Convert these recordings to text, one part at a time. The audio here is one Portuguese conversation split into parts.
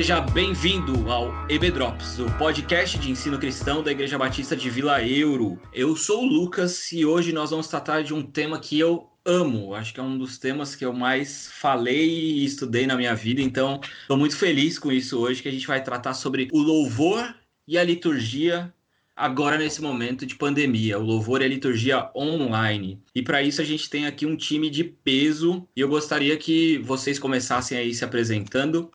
Seja bem-vindo ao EB Drops, o podcast de ensino cristão da Igreja Batista de Vila Euro. Eu sou o Lucas e hoje nós vamos tratar de um tema que eu amo. Acho que é um dos temas que eu mais falei e estudei na minha vida, então estou muito feliz com isso hoje, que a gente vai tratar sobre o louvor e a liturgia agora nesse momento de pandemia, o louvor e a liturgia online. E para isso a gente tem aqui um time de peso e eu gostaria que vocês começassem aí se apresentando.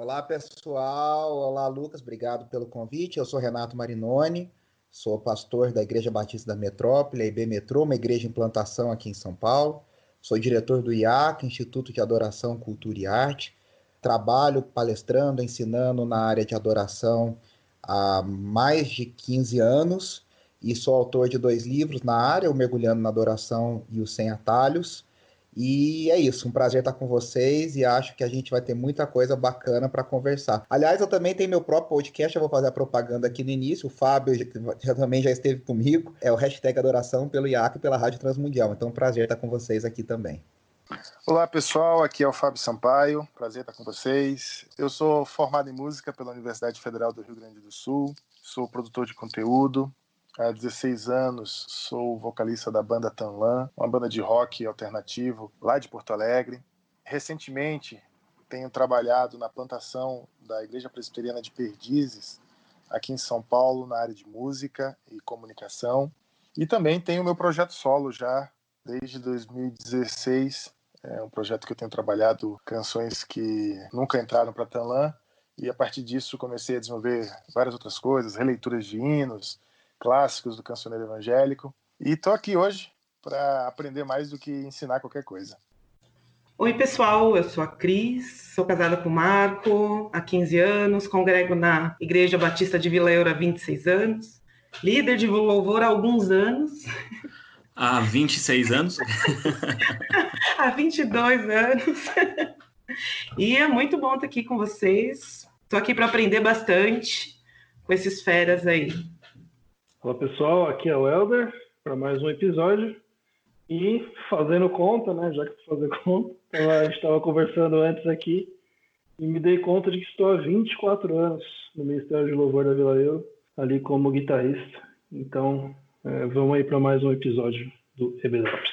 Olá, pessoal. Olá, Lucas. Obrigado pelo convite. Eu sou Renato Marinoni, sou pastor da Igreja Batista da Metrópole, a IB Metrô, uma igreja em plantação aqui em São Paulo. Sou diretor do IAC, Instituto de Adoração, Cultura e Arte. Trabalho palestrando, ensinando na área de adoração há mais de 15 anos e sou autor de dois livros na área, o Mergulhando na Adoração e o Sem Atalhos. E é isso, um prazer estar com vocês e acho que a gente vai ter muita coisa bacana para conversar. Aliás, eu também tenho meu próprio podcast, eu vou fazer a propaganda aqui no início. O Fábio já, também já esteve comigo. É o hashtag Adoração pelo IAC e pela Rádio Transmundial. Então, um prazer estar com vocês aqui também. Olá pessoal, aqui é o Fábio Sampaio, prazer estar com vocês. Eu sou formado em música pela Universidade Federal do Rio Grande do Sul, sou produtor de conteúdo, Há 16 anos sou vocalista da banda Tanlan, uma banda de rock alternativo lá de Porto Alegre. Recentemente tenho trabalhado na plantação da Igreja Presbiteriana de Perdizes, aqui em São Paulo, na área de música e comunicação. E também tenho meu projeto solo já desde 2016. É um projeto que eu tenho trabalhado canções que nunca entraram para Tanlan. E a partir disso comecei a desenvolver várias outras coisas, releituras de hinos, clássicos do cancioneiro evangélico. E estou aqui hoje para aprender mais do que ensinar qualquer coisa. Oi, pessoal, eu sou a Cris, sou casada com o Marco há 15 anos, congrego na Igreja Batista de Vila Eura há 26 anos, líder de louvor há alguns anos. Há 26 anos? há 22 anos. e é muito bom estar aqui com vocês. Estou aqui para aprender bastante com esses feras aí. Olá pessoal, aqui é o Elder para mais um episódio. E fazendo conta, né? Já que tu fazer conta, a gente estava conversando antes aqui e me dei conta de que estou há 24 anos no Ministério de Louvor da Vila Euro, ali como guitarrista. Então, é, vamos aí para mais um episódio do EBDrops.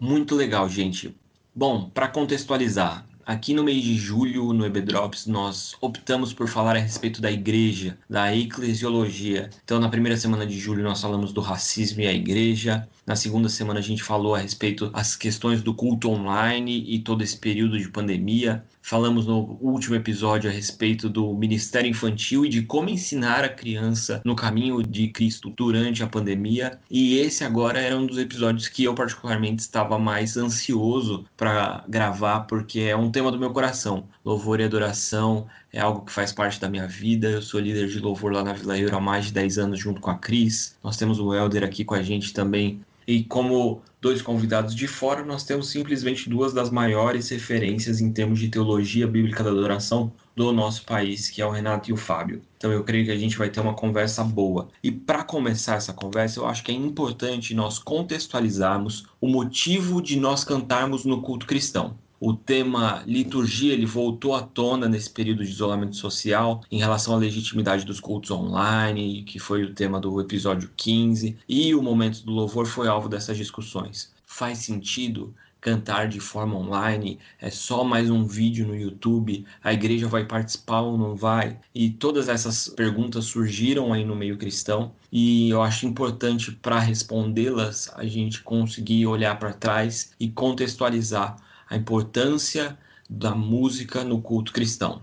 Muito legal, gente. Bom, para contextualizar, Aqui no mês de julho, no EBDrops, nós optamos por falar a respeito da igreja, da eclesiologia. Então, na primeira semana de julho, nós falamos do racismo e a igreja. Na segunda semana, a gente falou a respeito das questões do culto online e todo esse período de pandemia. Falamos no último episódio a respeito do ministério infantil e de como ensinar a criança no caminho de Cristo durante a pandemia. E esse agora era um dos episódios que eu, particularmente, estava mais ansioso para gravar, porque é um tema do meu coração. Louvor e adoração é algo que faz parte da minha vida. Eu sou líder de louvor lá na Vila Euro há mais de 10 anos, junto com a Cris. Nós temos o Helder aqui com a gente também e como dois convidados de fora, nós temos simplesmente duas das maiores referências em termos de teologia bíblica da adoração do nosso país, que é o Renato e o Fábio. Então eu creio que a gente vai ter uma conversa boa. E para começar essa conversa, eu acho que é importante nós contextualizarmos o motivo de nós cantarmos no culto cristão. O tema liturgia ele voltou à tona nesse período de isolamento social em relação à legitimidade dos cultos online, que foi o tema do episódio 15, e o momento do louvor foi alvo dessas discussões. Faz sentido cantar de forma online? É só mais um vídeo no YouTube? A igreja vai participar ou não vai? E todas essas perguntas surgiram aí no meio cristão e eu acho importante para respondê-las a gente conseguir olhar para trás e contextualizar a importância da música no culto cristão?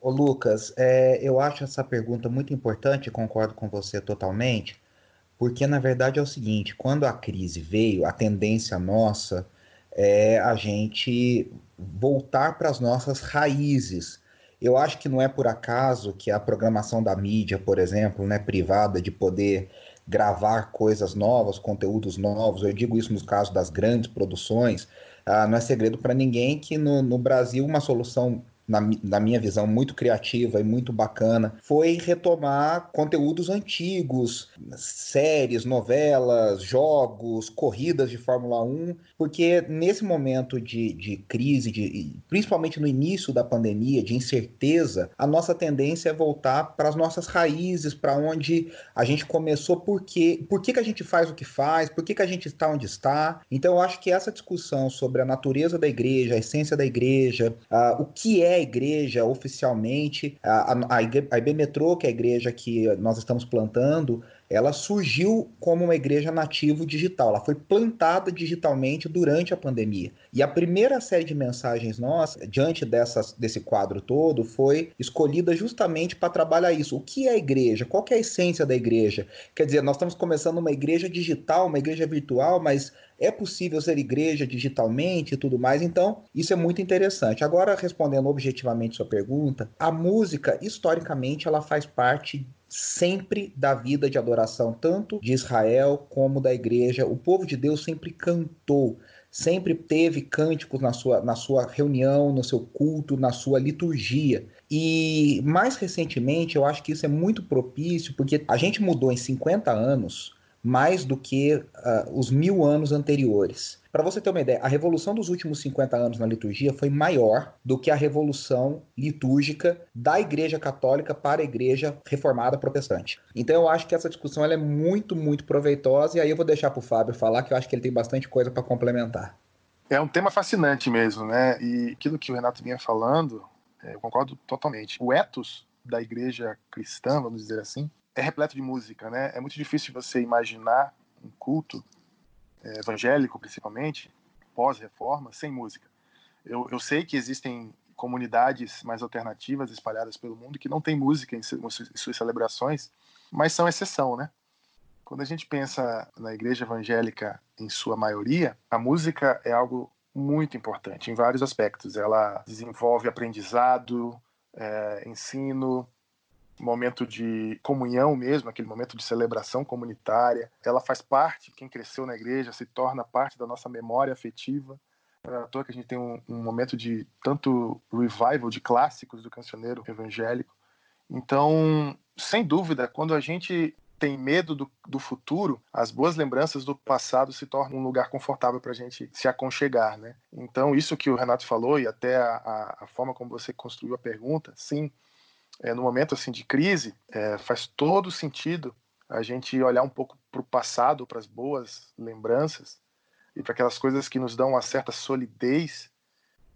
Ô Lucas, é, eu acho essa pergunta muito importante, concordo com você totalmente, porque na verdade é o seguinte: quando a crise veio, a tendência nossa é a gente voltar para as nossas raízes. Eu acho que não é por acaso que a programação da mídia, por exemplo, né, privada, de poder gravar coisas novas, conteúdos novos, eu digo isso no caso das grandes produções, ah, não é segredo para ninguém que no, no Brasil uma solução na, na minha visão, muito criativa e muito bacana, foi retomar conteúdos antigos, séries, novelas, jogos, corridas de Fórmula 1, porque nesse momento de, de crise, de, principalmente no início da pandemia, de incerteza, a nossa tendência é voltar para as nossas raízes, para onde a gente começou, por, quê, por que, que a gente faz o que faz, por que, que a gente está onde está. Então, eu acho que essa discussão sobre a natureza da igreja, a essência da igreja, uh, o que é a igreja oficialmente, a, a, a IB Metrô, que é a igreja que nós estamos plantando, ela surgiu como uma igreja nativo digital. Ela foi plantada digitalmente durante a pandemia. E a primeira série de mensagens nossas, diante dessas, desse quadro todo, foi escolhida justamente para trabalhar isso. O que é a igreja? Qual é a essência da igreja? Quer dizer, nós estamos começando uma igreja digital, uma igreja virtual, mas é possível ser igreja digitalmente e tudo mais, então isso é muito interessante. Agora, respondendo objetivamente sua pergunta, a música, historicamente, ela faz parte sempre da vida de adoração, tanto de Israel como da igreja. O povo de Deus sempre cantou, sempre teve cânticos na sua, na sua reunião, no seu culto, na sua liturgia. E mais recentemente, eu acho que isso é muito propício, porque a gente mudou em 50 anos mais do que uh, os mil anos anteriores. Para você ter uma ideia, a revolução dos últimos 50 anos na liturgia foi maior do que a revolução litúrgica da Igreja Católica para a Igreja Reformada Protestante. Então eu acho que essa discussão é muito, muito proveitosa e aí eu vou deixar para o Fábio falar que eu acho que ele tem bastante coisa para complementar. É um tema fascinante mesmo, né? E aquilo que o Renato vinha falando, é, eu concordo totalmente. O ethos da igreja cristã, vamos dizer assim, é repleto de música, né? É muito difícil você imaginar um culto é, evangélico, principalmente, pós-reforma, sem música. Eu, eu sei que existem comunidades mais alternativas espalhadas pelo mundo que não tem música em, suas celebrações, mas são exceção, né? Quando a gente pensa na igreja evangélica em sua maioria, a música é algo muito importante em vários aspectos. Ela desenvolve aprendizado, é, ensino, momento de comunhão mesmo, aquele momento de celebração comunitária. Ela faz parte, quem cresceu na igreja se torna parte da nossa memória afetiva. É à toa que a gente tem um, um momento de tanto revival de clássicos do cancioneiro evangélico. Então, sem dúvida, quando a gente tem medo do, do, futuro, as boas lembranças do passado se tornam um lugar confortável para a gente se aconchegar, né? Então, isso que o Renato falou e até a, a, forma como você construiu a pergunta, sim, é, no momento assim de crise, é, faz todo sentido a gente olhar um pouco para o passado, para as boas lembranças e para aquelas coisas que nos dão uma certa solidez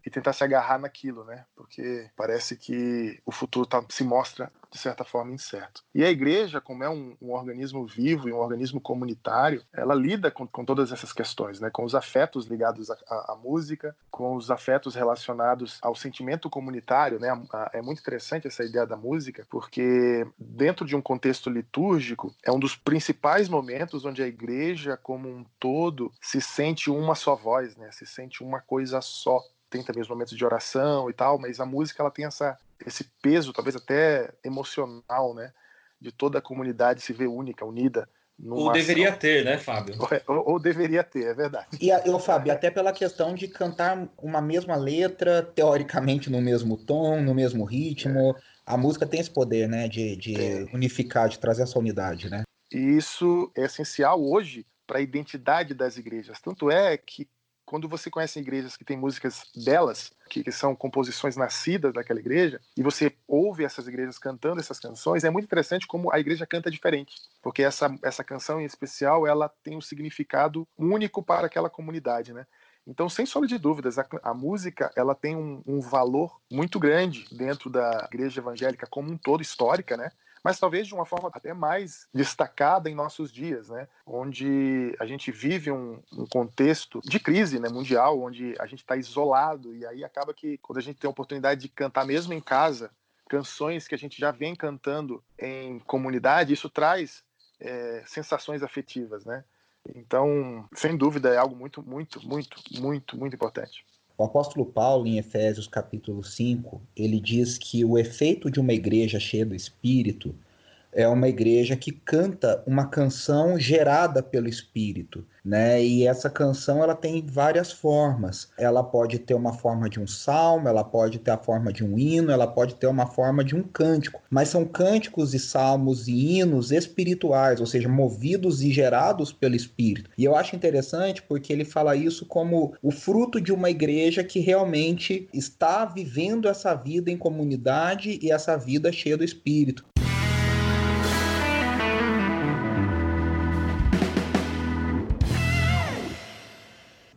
e tentar se agarrar naquilo, né? Porque parece que o futuro tá, se mostra de certa forma incerto. E a igreja, como é um, um organismo vivo e um organismo comunitário, ela lida com, com, todas essas questões, né? Com os afetos ligados à, música, com os afetos relacionados ao sentimento comunitário, né? A, a, é muito interessante essa ideia da música, porque dentro de um contexto litúrgico é um dos principais momentos onde a igreja como um todo se sente uma só voz, né? Se sente uma coisa só tem também os momentos de oração e tal, mas a música ela tem essa, esse peso, talvez até emocional, né? De toda a comunidade se ver única, unida. Ou deveria ação. ter, né, Fábio? Ou, ou, deveria ter, é verdade. E, eu, Fábio, até pela questão de cantar uma mesma letra, teoricamente no mesmo tom, no mesmo ritmo. É. A música tem esse poder, né, de, de unificar, de trazer essa unidade, né? E isso é essencial hoje para a identidade das igrejas. Tanto é que quando você conhece igrejas que têm músicas delas, que, que, são composições nascidas daquela igreja, e você ouve essas igrejas cantando essas canções, é muito interessante como a igreja canta diferente, porque essa, essa canção em especial ela tem um significado único para aquela comunidade, né? Então, sem sombra de dúvidas, a, a música ela tem um, um, valor muito grande dentro da igreja evangélica como um todo, histórica, né? Mas talvez de uma forma até mais destacada em nossos dias, né? onde a gente vive um, um contexto de crise né, mundial, onde a gente está isolado, e aí acaba que quando a gente tem a oportunidade de cantar mesmo em casa, canções que a gente já vem cantando em comunidade, isso traz é, sensações afetivas, né? Então, sem dúvida, é algo muito, muito, muito, muito, muito importante. O apóstolo Paulo, em Efésios capítulo 5, ele diz que o efeito de uma igreja cheia do Espírito é uma igreja que canta uma canção gerada pelo Espírito né? E essa canção ela tem várias formas. Ela pode ter uma forma de um salmo, ela pode ter a forma de um hino, ela pode ter uma forma de um cântico. Mas são cânticos e salmos e hinos espirituais, ou seja, movidos e gerados pelo Espírito. E eu acho interessante porque ele fala isso como o fruto de uma igreja que realmente está vivendo essa vida em comunidade e essa vida cheia do Espírito.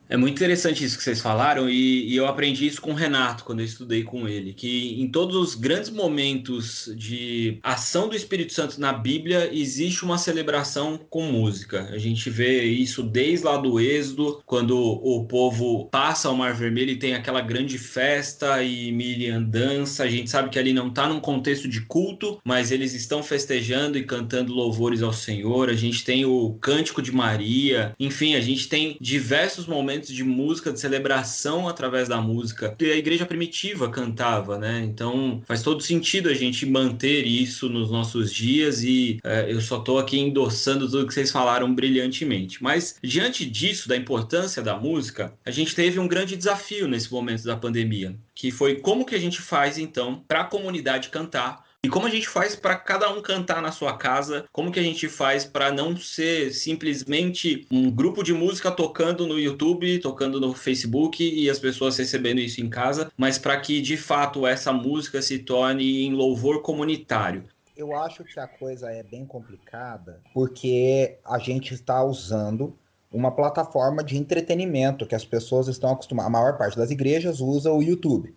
É muito interessante isso que vocês falaram, e, e, eu aprendi isso com o Renato quando eu estudei com ele, que em todos os grandes momentos de ação do Espírito Santo na Bíblia existe uma celebração com música. A gente vê isso desde lá do Êxodo, quando o povo passa ao Mar Vermelho e tem aquela grande festa e Miriam dança. A gente sabe que ali não está num contexto de culto, mas eles estão festejando e cantando louvores ao Senhor. A gente tem o Cântico de Maria, enfim, a gente tem diversos momentos momentos de música, de celebração através da música. E a igreja primitiva cantava, né? Então faz todo sentido a gente manter isso nos nossos dias e é, eu só estou aqui endossando tudo que vocês falaram brilhantemente. Mas diante disso, da importância da música, a gente teve um grande desafio nesse momento da pandemia, que foi como que a gente faz então para a comunidade cantar e como a gente faz para cada um cantar na sua casa? Como que a gente faz para não ser simplesmente um grupo de música tocando no YouTube, tocando no Facebook e as pessoas recebendo isso em casa, mas para que de fato essa música se torne em louvor comunitário? Eu acho que a coisa é bem complicada porque a gente está usando uma plataforma de entretenimento que as pessoas estão acostumadas. A maior parte das igrejas usa o YouTube.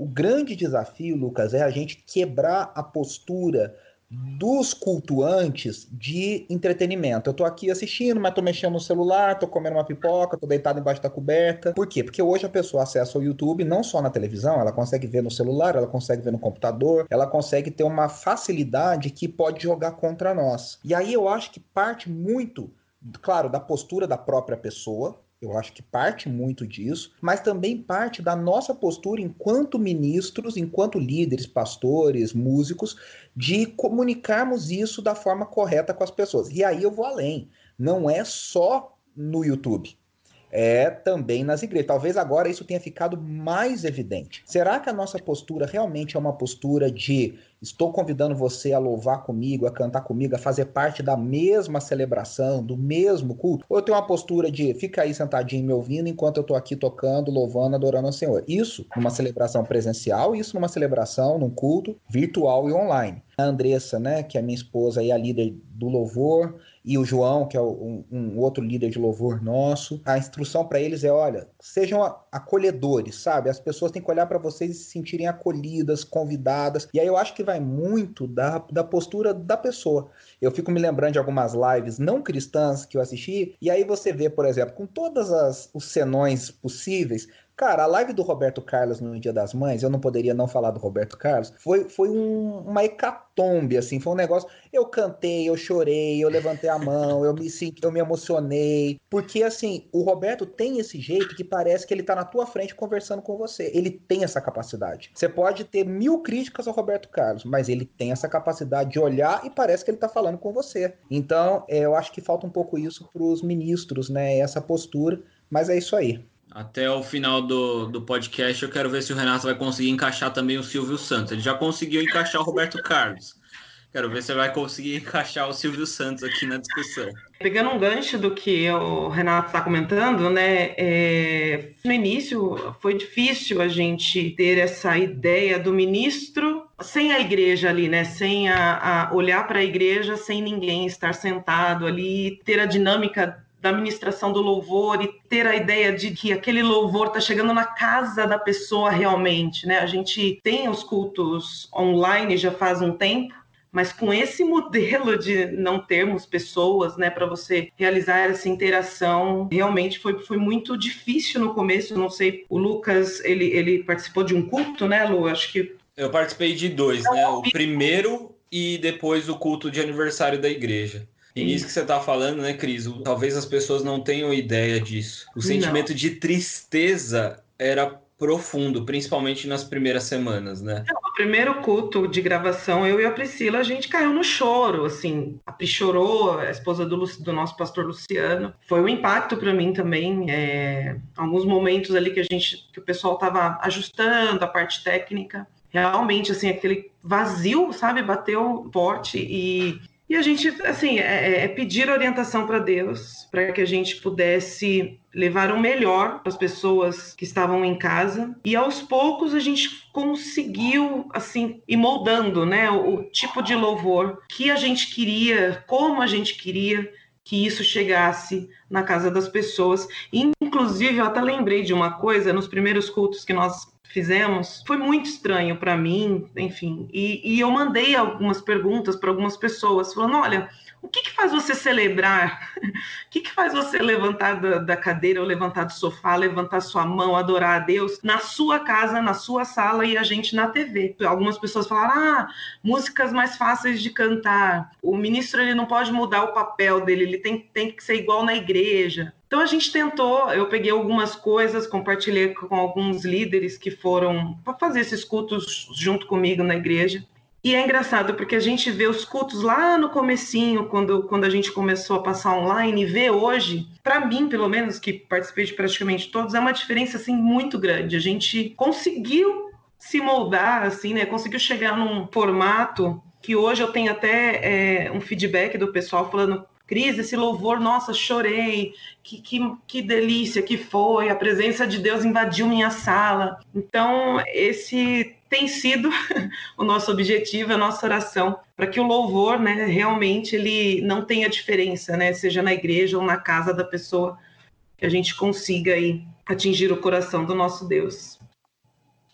O grande desafio, Lucas, é a gente quebrar a postura dos cultuantes de entretenimento. Eu tô aqui assistindo, mas tô mexendo no celular, tô comendo uma pipoca, tô deitado embaixo da coberta. Por quê? Porque hoje a pessoa acessa o YouTube não só na televisão, ela consegue ver no celular, ela consegue ver no computador, ela consegue ter uma facilidade que pode jogar contra nós. E aí eu acho que parte muito, claro, da postura da própria pessoa, eu acho que parte muito disso, mas também parte da nossa postura enquanto ministros, enquanto líderes, pastores, músicos, de comunicarmos isso da forma correta com as pessoas. E aí eu vou além. Não é só no YouTube é também nas igrejas. Talvez agora isso tenha ficado mais evidente. Será que a nossa postura realmente é uma postura de estou convidando você a louvar comigo, a cantar comigo, a fazer parte da mesma celebração, do mesmo culto? Ou eu tenho uma postura de fica aí sentadinho me ouvindo enquanto eu estou aqui tocando, louvando, adorando ao Senhor? Isso numa celebração presencial, isso numa celebração, num culto virtual e online. A Andressa, né, que é minha esposa e a líder do louvor, e o João, que é um, um outro líder de louvor nosso. A instrução para eles é: olha, sejam acolhedores, sabe? As pessoas têm que olhar para vocês e se sentirem acolhidas, convidadas. E aí eu acho que vai muito da, da postura da pessoa. Eu fico me lembrando de algumas lives não cristãs que eu assisti, e aí você vê, por exemplo, com todos os senões possíveis, Cara, a live do Roberto Carlos no Dia das Mães, eu não poderia não falar do Roberto Carlos, foi, foi um, uma hecatombe, assim, foi um negócio. Eu cantei, eu chorei, eu levantei a mão, eu me senti, eu me emocionei. Porque, assim, o Roberto tem esse jeito que parece que ele tá na tua frente conversando com você. Ele tem essa capacidade. Você pode ter mil críticas ao Roberto Carlos, mas ele tem essa capacidade de olhar e parece que ele tá falando com você. Então, é, eu acho que falta um pouco isso pros ministros, né? Essa postura. Mas é isso aí. Até o final do, do podcast, eu quero ver se o Renato vai conseguir encaixar também o Silvio Santos. Ele já conseguiu encaixar o Roberto Carlos. Quero ver se vai conseguir encaixar o Silvio Santos aqui na discussão. Pegando um gancho do que o Renato está comentando, né? É, no início foi difícil a gente ter essa ideia do ministro sem a igreja ali, né? Sem a, a olhar para a igreja, sem ninguém estar sentado ali, ter a dinâmica da ministração do louvor e ter a ideia de que aquele louvor está chegando na casa da pessoa realmente, né? A gente tem os cultos online já faz um tempo, mas com esse modelo de não termos pessoas, né, para você realizar essa interação, realmente foi, foi muito difícil no começo. não sei, o Lucas, ele, ele participou de um culto, né, Lu? Acho que. Eu participei de dois, né? O primeiro e depois o culto de aniversário da igreja. E nisso que você está falando, né, Cris? Talvez as pessoas não tenham ideia disso. O sentimento não. de tristeza era profundo, principalmente nas primeiras semanas, né? no primeiro culto de gravação, eu e a Priscila, a gente caiu no choro, assim. A Pri chorou, a esposa do, do nosso pastor Luciano. Foi um impacto para mim também. É, alguns momentos ali que a gente, que o pessoal estava ajustando a parte técnica. Realmente, assim, aquele vazio, sabe, bateu forte e e a gente, assim, é, é, é pedir orientação para Deus, para que a gente pudesse levar o melhor para as pessoas que estavam em casa. E aos poucos a gente conseguiu, assim, ir moldando, né, o, o tipo de louvor que a gente queria, como a gente queria que isso chegasse na casa das pessoas. Inclusive, eu até lembrei de uma coisa nos primeiros cultos que nós fizemos foi muito estranho para mim, enfim. E, e, eu mandei algumas perguntas para algumas pessoas, falando: olha, o que, que faz você celebrar? o que, que faz você levantar da, da, cadeira ou levantar do sofá, levantar sua mão, adorar a Deus na sua casa, na sua sala e a gente na TV? Algumas pessoas falaram: ah, músicas mais fáceis de cantar. O ministro ele não pode mudar o papel dele, ele tem, tem que ser igual na igreja. Então a gente tentou, eu peguei algumas coisas, compartilhei com alguns líderes que foram para fazer esses cultos junto comigo na igreja. E é engraçado porque a gente vê os cultos lá no comecinho, quando, quando a gente começou a passar online, e vê hoje, para mim, pelo menos, que participei de praticamente todos, é uma diferença assim muito grande. A gente conseguiu se moldar, assim, né? Conseguiu chegar num formato que hoje eu tenho até é, um feedback do pessoal falando Cris, esse louvor, nossa, chorei, que, que, que delícia que foi, a presença de Deus invadiu minha sala. Então, esse tem sido o nosso objetivo, a nossa oração, para que o louvor, né, realmente ele não tenha diferença, né, seja na igreja ou na casa da pessoa, que a gente consiga aí atingir o coração do nosso Deus.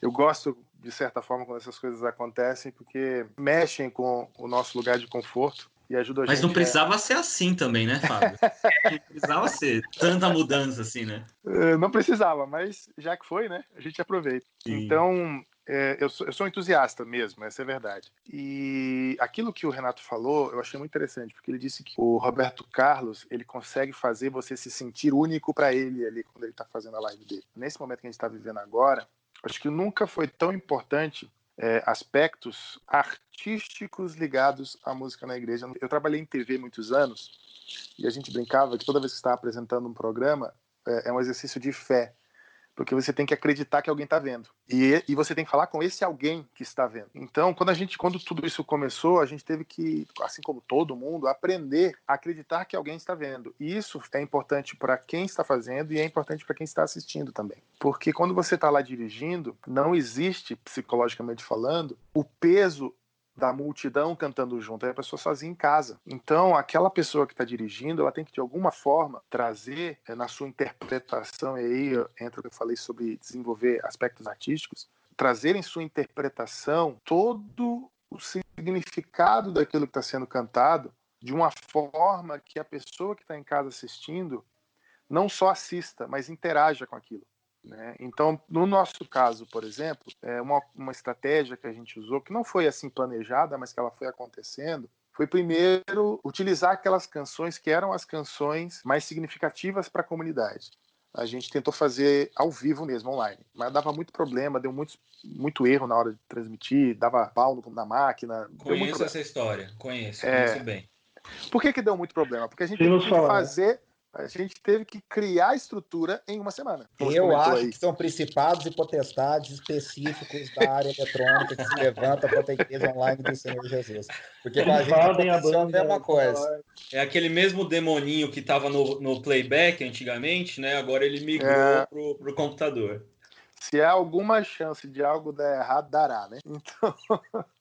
Eu gosto de certa forma quando essas coisas acontecem, porque mexem com o nosso lugar de conforto e ajuda a Mas gente não precisava a... ser assim também, né, Fábio? não precisava ser tanta mudança assim, né? É, não precisava, mas já que foi, né? A gente aproveita. Sim. Então, é, eu, sou, eu sou entusiasta mesmo, essa é a verdade. E aquilo que o Renato falou, eu achei muito interessante, porque ele disse que o Roberto Carlos, ele consegue fazer você se sentir único para ele ali quando ele está fazendo a live dele. Nesse momento que a gente está vivendo agora, acho que nunca foi tão importante é, aspectos artísticos ligados à música na igreja. Eu trabalhei em TV muitos anos e a gente brincava que toda vez que está apresentando um programa é, é um exercício de fé porque você tem que acreditar que alguém está vendo. E, e você tem que falar com esse alguém que está vendo. Então, quando a gente, quando tudo isso começou, a gente teve que, assim como todo mundo, aprender a acreditar que alguém está vendo. E isso é importante para quem está fazendo e é importante para quem está assistindo também. Porque quando você está lá dirigindo, não existe, psicologicamente falando, o peso da multidão cantando junto, é a pessoa sozinha em casa. Então, aquela pessoa que está dirigindo, ela tem que de alguma forma trazer é, na sua interpretação, e aí entra o que eu falei sobre desenvolver aspectos artísticos, trazer em sua interpretação todo o significado daquilo que está sendo cantado de uma forma que a pessoa que está em casa assistindo não só assista, mas interaja com aquilo. Né? Então, no nosso caso, por exemplo, é uma, uma estratégia que a gente usou, que não foi assim planejada, mas que ela foi acontecendo, foi primeiro utilizar aquelas canções que eram as canções mais significativas para a comunidade. A gente tentou fazer ao vivo mesmo, online, mas dava muito problema, deu muito, muito erro na hora de transmitir, dava pau na máquina. Conheço essa história, conheço, é... conheço bem. Por que, que deu muito problema? Porque a gente teve que fazer a gente teve que criar a estrutura em uma semana. Eu acho aí. que são principados e potestades específicos da área eletrônica que se levanta para a igreja online do Senhor Jesus. Porque com a gente aconteceu a mesma coisa. É aquele mesmo demoninho que estava no, no playback antigamente, né? Agora ele migrou é... pro, pro computador. Se há alguma chance de algo dar errado, dará, né? Então.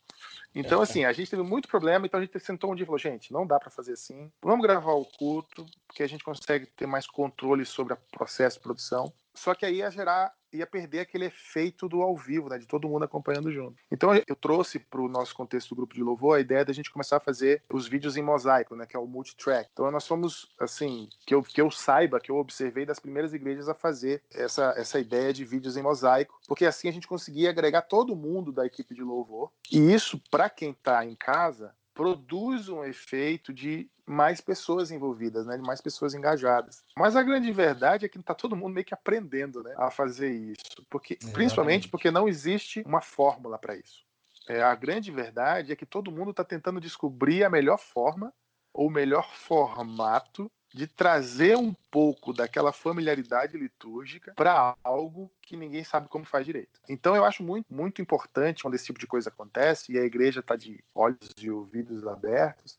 Então, assim, a gente teve muito problema, então a gente sentou um dia e falou, gente, não dá para fazer assim, vamos gravar o culto, porque a gente consegue ter mais controle sobre o processo de produção. Só que aí ia gerar ia perder aquele efeito do ao vivo, né, de todo mundo acompanhando junto. Então eu trouxe para o nosso contexto do grupo de louvor a ideia da gente começar a fazer os vídeos em mosaico, né, que é o multitrack. Então nós somos, assim, que eu, que eu saiba, que eu observei das primeiras igrejas a fazer essa, essa ideia de vídeos em mosaico, porque assim a gente conseguia agregar todo mundo da equipe de louvor. E isso, para quem está em casa, produz um efeito de mais pessoas envolvidas, né, de mais pessoas engajadas. Mas a grande verdade é que está todo mundo meio que aprendendo né, a fazer isso, porque principalmente porque não existe uma fórmula para isso. É, a grande verdade é que todo mundo está tentando descobrir a melhor forma ou o melhor formato de trazer um pouco daquela familiaridade litúrgica para algo que ninguém sabe como faz direito. Então eu acho muito, muito importante quando esse tipo de coisa acontece e a igreja está de olhos e ouvidos abertos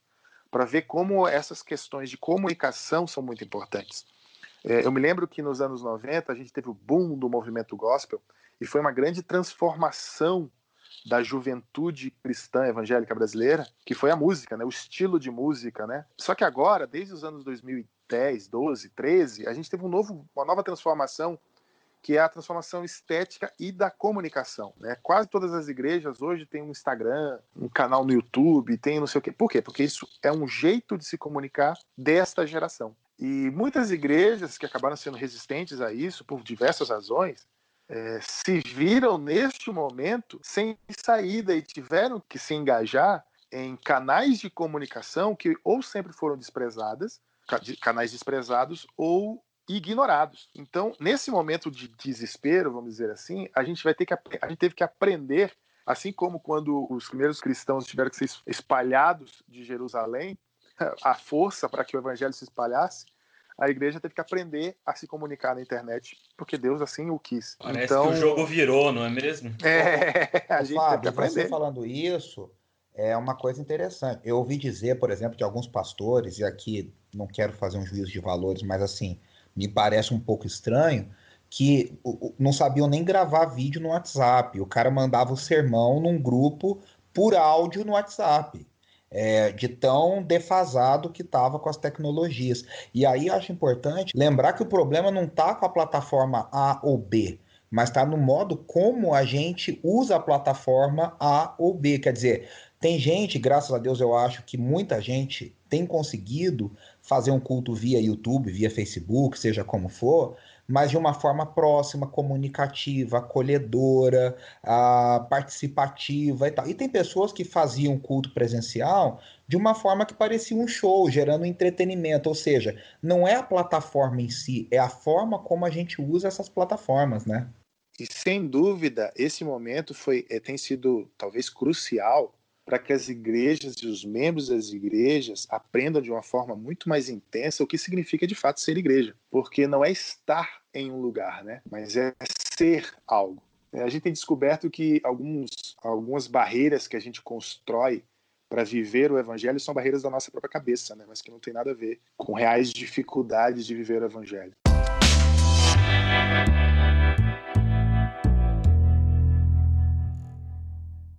para ver como essas questões de comunicação são muito importantes. É, eu me lembro que nos anos 90 a gente teve o boom do movimento gospel e foi uma grande transformação da juventude cristã evangélica brasileira, que foi a música, né? o estilo de música. Né? Só que agora, desde os anos 2010, 12, 13, a gente teve um novo, uma nova transformação, que é a transformação estética e da comunicação. Né? Quase todas as igrejas hoje têm um Instagram, um canal no YouTube, tem não sei o quê. Por quê? Porque isso é um jeito de se comunicar desta geração. E muitas igrejas que acabaram sendo resistentes a isso, por diversas razões, é, se viram neste momento sem saída e tiveram que se engajar em canais de comunicação que ou sempre foram desprezadas, canais desprezados ou ignorados. Então, nesse momento de desespero, vamos dizer assim, a gente vai ter que a gente teve que aprender, assim como quando os primeiros cristãos tiveram que ser espalhados de Jerusalém, a força para que o evangelho se espalhasse, a igreja teve que aprender a se comunicar na internet, porque Deus assim o quis. Parece então, que o jogo virou, não é mesmo? É, a gente Fábio, teve que aprender. Você falando isso é uma coisa interessante. Eu ouvi dizer, por exemplo, de alguns pastores, e aqui não quero fazer um juízo de valores, mas assim, me parece um pouco estranho, que não sabiam nem gravar vídeo no WhatsApp. O cara mandava o sermão num grupo por áudio no WhatsApp é, de tão defasado que estava com as tecnologias. E aí acho importante lembrar que o problema não está com a plataforma A ou B, mas está no modo como a gente usa a plataforma A ou B. Quer dizer, tem gente, graças a Deus, eu acho que muita gente tem conseguido fazer um culto via YouTube, via Facebook, seja como for, mas de uma forma próxima, comunicativa, acolhedora, uh, participativa e tal. E tem pessoas que faziam culto presencial de uma forma que parecia um show, gerando entretenimento, ou seja, não é a plataforma em si, é a forma como a gente usa essas plataformas, né? E sem dúvida, esse momento foi, é, tem sido talvez crucial para que as igrejas e os membros das igrejas aprendam de uma forma muito mais intensa o que significa de fato ser igreja. Porque não é estar em um lugar, né? mas é ser algo. É, a gente tem descoberto que alguns, algumas barreiras que a gente constrói para viver o evangelho são barreiras da nossa própria cabeça, né? mas que não tem nada a ver com reais dificuldades de viver o evangelho.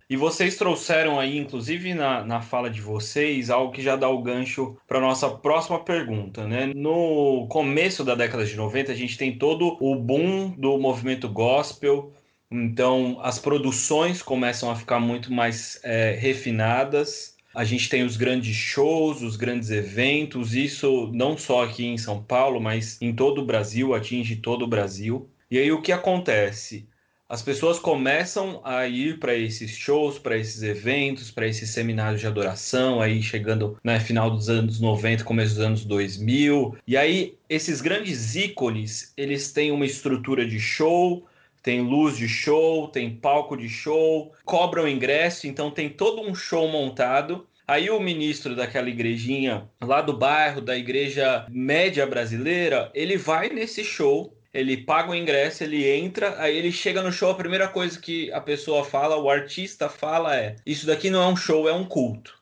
E vocês trouxeram aí, inclusive na, na fala de vocês, algo que já dá o gancho para nossa próxima pergunta, né? No começo da década de 90, a gente tem todo o boom do movimento gospel, então as produções começam a ficar muito mais é, refinadas. A gente tem os grandes shows, os grandes eventos, isso não só aqui em São Paulo, mas em todo o Brasil, atinge todo o Brasil. E aí o que acontece? As pessoas começam a ir para esses shows, para esses eventos, para esses seminários de adoração, aí chegando no né, final dos anos 90, começo dos anos 2000. E aí esses grandes ícones, eles têm uma estrutura de show, tem luz de show, tem palco de show, cobram ingresso, então tem todo um show montado. Aí o ministro daquela igrejinha lá do bairro, da igreja média brasileira, ele vai nesse show ele paga o ingresso, ele entra, aí ele chega no show, a primeira coisa que a pessoa fala, o artista fala é: Isso daqui não é um show, é um culto.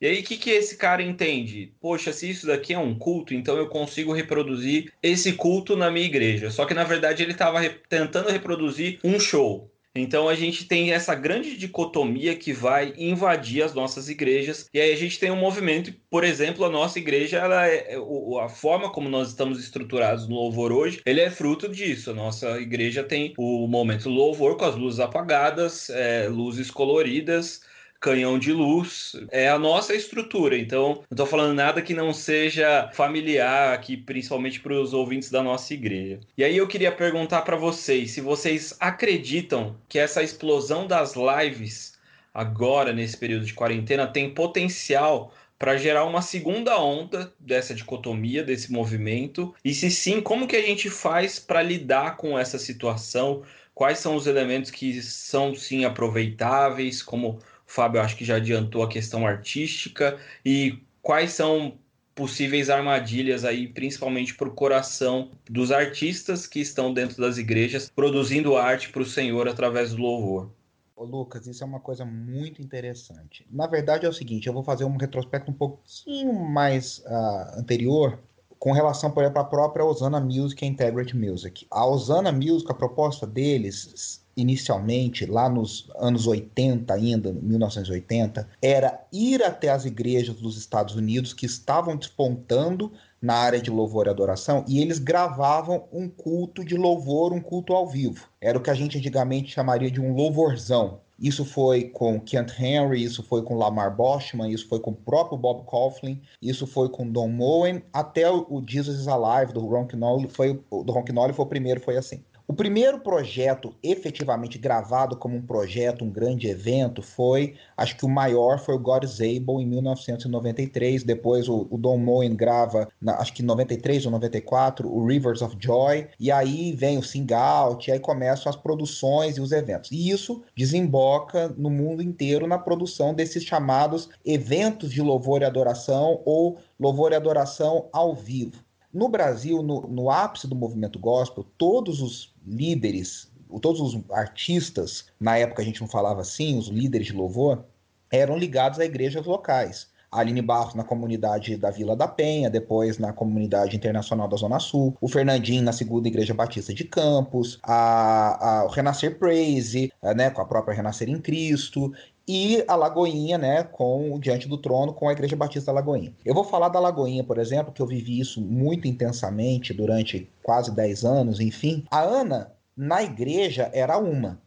E aí, o que, que esse cara entende? Poxa, se isso daqui é um culto, então eu consigo reproduzir esse culto na minha igreja. Só que na verdade ele estava re tentando reproduzir um show. Então a gente tem essa grande dicotomia que vai invadir as nossas igrejas. E aí a gente tem um movimento, por exemplo, a nossa igreja, ela é, é a forma como nós estamos estruturados no louvor hoje, ele é fruto disso. A nossa igreja tem o momento louvor com as luzes apagadas, é, luzes coloridas, canhão de luz. É a nossa estrutura. Então, não estou falando nada que não seja familiar aqui, principalmente para os ouvintes da nossa igreja. E aí eu queria perguntar para vocês se vocês acreditam que essa explosão das lives agora nesse período de quarentena tem potencial para gerar uma segunda onda dessa dicotomia, desse movimento? E se sim, como que a gente faz para lidar com essa situação? quais são os elementos que são sim aproveitáveis, como Fábio acho que já adiantou a questão artística, e quais são possíveis armadilhas aí, principalmente para o coração dos artistas que estão dentro das igrejas, produzindo arte para o Senhor através do louvor. Ô, Lucas, isso é uma coisa muito interessante. Na verdade é o seguinte, eu vou fazer um retrospecto um pouquinho mais uh, anterior com relação, por exemplo, à própria Osana Music e Integrity Music. A Osana Music, a proposta deles inicialmente, lá nos anos 80 ainda, 1980, era ir até as igrejas dos Estados Unidos que estavam despontando na área de louvor e adoração e eles gravavam um culto de louvor, um culto ao vivo. Era o que a gente antigamente chamaria de um louvorzão. Isso foi com Kent Henry, isso foi com Lamar Boschman, isso foi com o próprio Bob Coughlin, isso foi com Don Moen, até o Jesus is Alive do Ron Knowles foi do Ron Knowles foi o primeiro, foi assim. O primeiro projeto efetivamente gravado como um projeto, um grande evento, foi, acho que o maior foi o God is Able em 1993. Depois o, o Don Moen grava, na, acho que em 93 ou 94, o Rivers of Joy. E aí vem o Sing Out, e aí começam as produções e os eventos. E isso desemboca no mundo inteiro na produção desses chamados eventos de louvor e adoração ou louvor e adoração ao vivo. No Brasil, no, no ápice do movimento gospel, todos os líderes, todos os artistas, na época a gente não falava assim, os líderes de louvor, eram ligados a igrejas locais. Aline Barros na comunidade da Vila da Penha, depois na comunidade internacional da Zona Sul, o Fernandinho na segunda Igreja Batista de Campos, a, a, o Renascer Praise, né, com a própria Renascer em Cristo, e a Lagoinha, né, com o Diante do Trono, com a Igreja Batista Lagoinha. Eu vou falar da Lagoinha, por exemplo, que eu vivi isso muito intensamente durante quase 10 anos, enfim. A Ana, na igreja, era uma.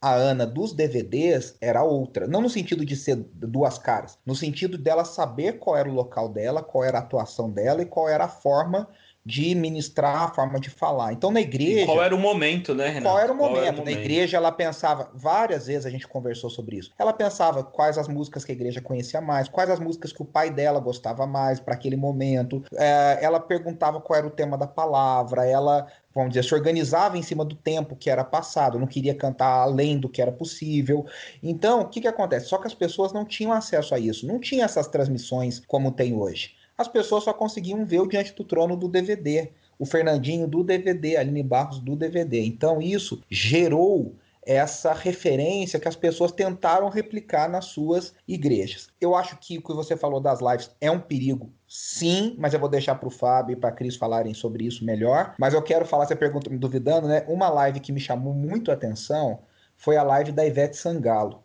A Ana dos DVDs era outra. Não no sentido de ser duas caras, no sentido dela saber qual era o local dela, qual era a atuação dela e qual era a forma de ministrar, a forma de falar. Então, na igreja. E qual era o momento, né, Renato? Qual era o momento? Era o momento? Na igreja, ela pensava, várias vezes a gente conversou sobre isso. Ela pensava quais as músicas que a igreja conhecia mais, quais as músicas que o pai dela gostava mais para aquele momento. É, ela perguntava qual era o tema da palavra, ela vamos dizer, se organizava em cima do tempo que era passado, não queria cantar além do que era possível. Então, o que, que acontece? Só que as pessoas não tinham acesso a isso, não tinha essas transmissões como tem hoje as pessoas só conseguiam ver o Diante do Trono do DVD, o Fernandinho do DVD, a Aline Barros do DVD. Então isso gerou essa referência que as pessoas tentaram replicar nas suas igrejas. Eu acho que o que você falou das lives é um perigo, sim, mas eu vou deixar para o Fábio e para Cris falarem sobre isso melhor. Mas eu quero falar, você pergunta me duvidando, né? Uma live que me chamou muito a atenção foi a live da Ivete Sangalo.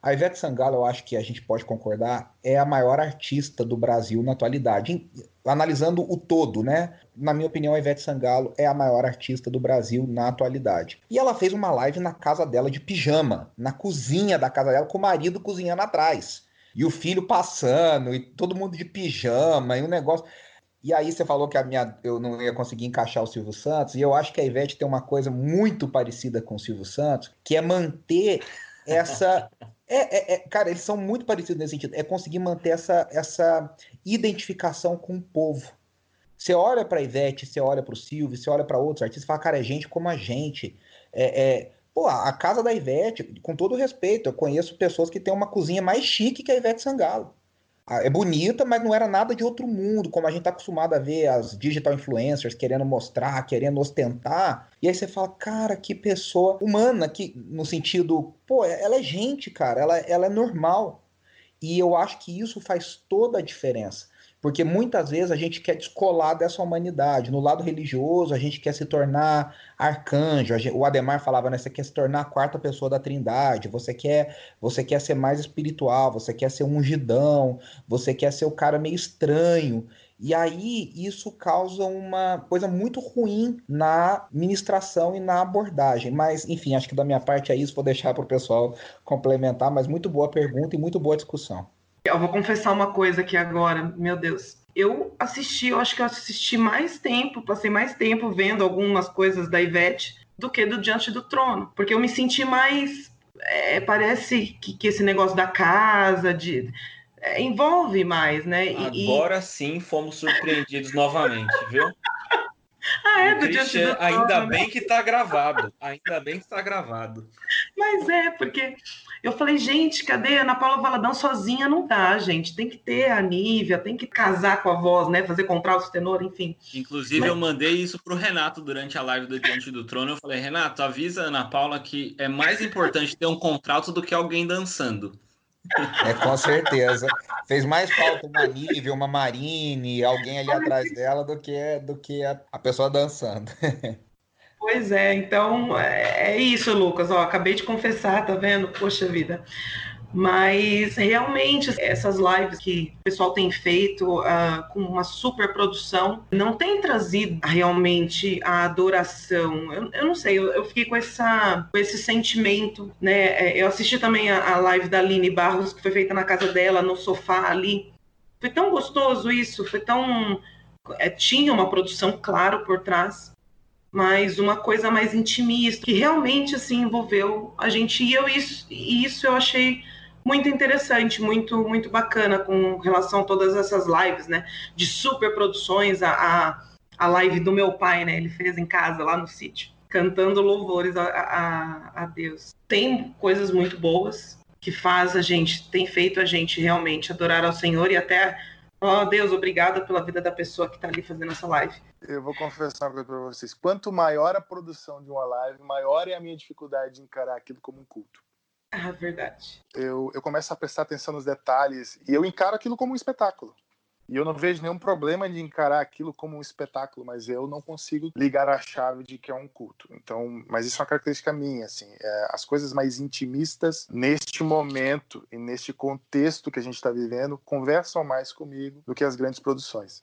A Ivete Sangalo, eu acho que a gente pode concordar, é a maior artista do Brasil na atualidade. Analisando o todo, né? Na minha opinião, a Ivete Sangalo é a maior artista do Brasil na atualidade. E ela fez uma live na casa dela de pijama, na cozinha da casa dela, com o marido cozinhando atrás. E o filho passando, e todo mundo de pijama, e um negócio. E aí você falou que a minha, eu não ia conseguir encaixar o Silvio Santos, e eu acho que a Ivete tem uma coisa muito parecida com o Silvio Santos, que é manter essa é, é, é, cara, eles são muito parecidos nesse sentido. É conseguir manter essa, essa identificação com o povo. Você olha para Ivete, você olha para o Silvio, você olha para outros artistas e fala, cara, é gente como a gente. É, é, pô, a casa da Ivete, com todo respeito, eu conheço pessoas que têm uma cozinha mais chique que a Ivete Sangalo é bonita, mas não era nada de outro mundo, como a gente tá acostumado a ver as digital influencers querendo mostrar, querendo ostentar. E aí você fala, cara, que pessoa humana, que no sentido, pô, ela é gente, cara, ela, ela é normal. E eu acho que isso faz toda a diferença. Porque muitas vezes a gente quer descolar dessa humanidade. No lado religioso, a gente quer se tornar arcanjo. O Ademar falava, né? Você quer se tornar a quarta pessoa da trindade. Você quer, você quer ser mais espiritual. Você quer ser um ungidão. Você quer ser o cara meio estranho. E aí isso causa uma coisa muito ruim na ministração e na abordagem. Mas, enfim, acho que da minha parte é isso. Vou deixar para o pessoal complementar. Mas muito boa pergunta e muito boa discussão. Eu vou confessar uma coisa aqui agora, meu Deus. Eu assisti, eu acho que eu assisti mais tempo, passei mais tempo vendo algumas coisas da Ivete do que do Diante do Trono, porque eu me senti mais. É, parece que, que, esse negócio da casa, de. É, envolve mais, né? E, Agora e... sim fomos surpreendidos novamente, viu? Ah, é, do Christian, do Ainda bem que tá gravado. Ainda bem que tá gravado. Mas é, porque eu falei, gente, cadê a Ana Paula Valadão sozinha? Não dá, gente. Tem que ter a Nívia, tem que casar com a voz, né? Fazer contralto, tenor, enfim. Inclusive, Mas... eu mandei isso pro Renato durante a live do Diante do Trono. Eu falei, Renato, avisa a Ana Paula que é mais importante ter um contrato do que alguém dançando. É, com certeza. Fez mais falta uma Nívia, uma Marine, alguém ali atrás dela do que, do que a, a pessoa dançando. Pois é, então é, é isso, Lucas. Ó, acabei de confessar, tá vendo? Poxa vida. Mas realmente essas lives que o pessoal tem feito uh, com uma super produção não tem trazido realmente a adoração. Eu, eu não sei, eu, eu, fiquei com, essa, com esse sentimento, né? É, eu assisti também a, a live da Aline Barros, que foi feita na casa dela, no sofá ali. Foi tão gostoso isso, foi tão. É, tinha uma produção, claro, por trás, mas uma coisa mais intimista, que realmente assim envolveu a gente. E eu isso, isso eu achei muito interessante, muito muito bacana com relação a todas essas lives, né? De super produções, a, a, a live do meu pai, né? Ele fez em casa lá no sítio, cantando louvores a, a, a Deus. Tem coisas muito boas que faz a gente, tem feito a gente realmente adorar ao Senhor e até Oh, Deus, obrigada pela vida da pessoa que está ali fazendo essa live. Eu vou confessar uma coisa para vocês. Quanto maior a produção de uma live, maior é a minha dificuldade de encarar aquilo como um culto. Ah, verdade. Eu, eu começo a prestar atenção nos detalhes e eu encaro aquilo como um espetáculo. E eu não vejo nenhum problema de encarar aquilo como um espetáculo, mas eu não consigo ligar a chave de que é um culto. Então, mas isso é uma característica minha, assim. É, as coisas mais intimistas neste momento e neste contexto que a gente está vivendo conversam mais comigo do que as grandes produções.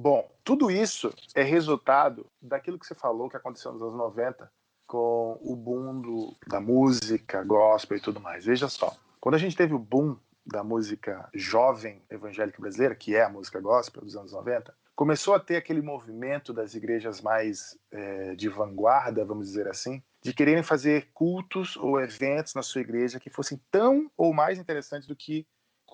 Bom, tudo isso é resultado daquilo que você falou que aconteceu nos anos 90 com o boom do, da música gospel e tudo mais. Veja só, quando a gente teve o boom da música jovem evangélica brasileira, que é a música gospel dos anos 90, começou a ter aquele movimento das igrejas mais é, de vanguarda, vamos dizer assim, de quererem fazer cultos ou eventos na sua igreja que fossem tão ou mais interessantes do que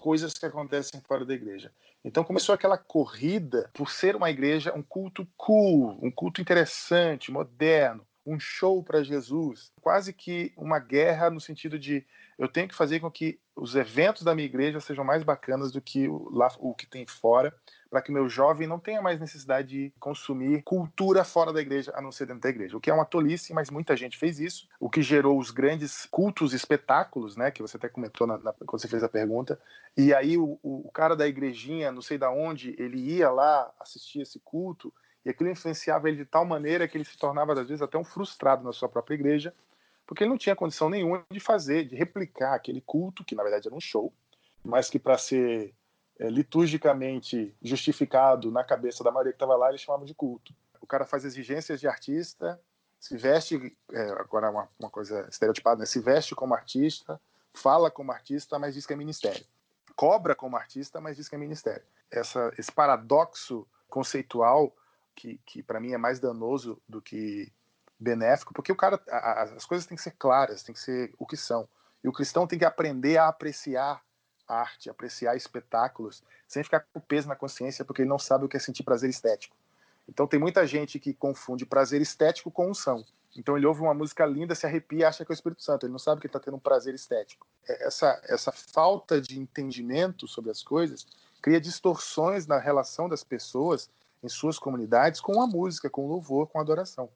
coisas que acontecem fora da igreja. Então começou aquela corrida por ser uma igreja, um culto cool, um culto interessante, moderno, um show para Jesus, quase que uma guerra no sentido de eu tenho que fazer com que os eventos da minha igreja sejam mais bacanas do que o, lá, o que tem fora, para que o meu jovem não tenha mais necessidade de consumir cultura fora da igreja, a não ser dentro da igreja. O que é uma tolice, mas muita gente fez isso. O que gerou os grandes cultos, espetáculos, né, que você até comentou na, na, quando você fez a pergunta. E aí o, o cara da igrejinha, não sei da onde, ele ia lá assistir esse culto e aquilo influenciava ele de tal maneira que ele se tornava, às vezes, até um frustrado na sua própria igreja, porque ele não tinha condição nenhuma de fazer, de replicar aquele culto, que na verdade era um show, mas que para ser é, liturgicamente justificado na cabeça da maioria que estava lá, eles chamavam de culto. O cara faz exigências de artista, se veste, é, agora uma, uma coisa estereotipada, né? se veste como artista, fala como artista, mas diz que é ministério. Cobra como artista, mas diz que é ministério. Essa, esse paradoxo conceitual, que, que para mim é mais danoso do que benéfico, porque o cara, a, as coisas têm que ser claras, têm que ser o que são. E o cristão tem que aprender a apreciar arte, apreciar espetáculos, sem ficar com peso na consciência, porque ele não sabe o que é sentir prazer estético. Então tem muita gente que confunde prazer estético com unção. Então ele ouve uma música linda, se arrepia e acha que é o Espírito Santo. Ele não sabe que está tendo um prazer estético. É, essa, essa falta de entendimento sobre as coisas cria distorções na relação das pessoas em suas comunidades com a música, com o louvor, com a adoração.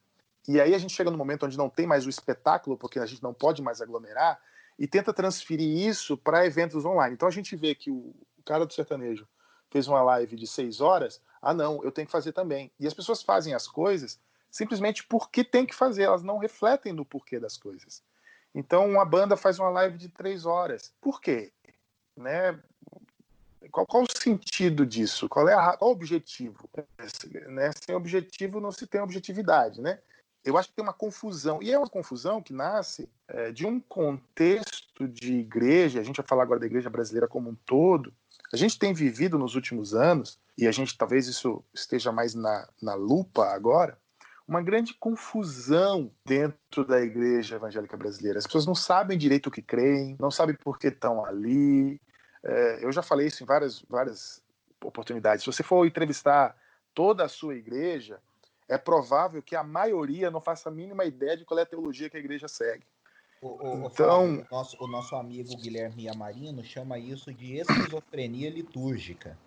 E aí a gente chega no momento onde não tem mais o espetáculo, porque a gente não pode mais aglomerar, e tenta transferir isso para eventos online. Então a gente vê que o, cara do sertanejo fez uma live de seis horas, ah não, eu tenho que fazer também. E as pessoas fazem as coisas simplesmente porque tem que fazer, elas não refletem no porquê das coisas. Então uma banda faz uma live de três horas, por quê? Né? Qual, qual o sentido disso? Qual é a, qual o objetivo? Né? Sem objetivo não se tem objetividade, né? eu acho que tem uma confusão, e é uma confusão que nasce é, de um contexto de igreja, a gente vai falar agora da igreja brasileira como um todo, a gente tem vivido nos últimos anos, e a gente talvez isso esteja mais na, na lupa agora, uma grande confusão dentro da igreja evangélica brasileira. As pessoas não sabem direito o que creem, não sabem por que estão ali. É, eu já falei isso em várias, várias oportunidades. Se você for entrevistar toda a sua igreja, é provável que a maioria não faça a mínima ideia de qual é a teologia que a igreja segue. O, o, então, o nosso, o nosso amigo Guilherme Amarino chama isso de esquizofrenia litúrgica.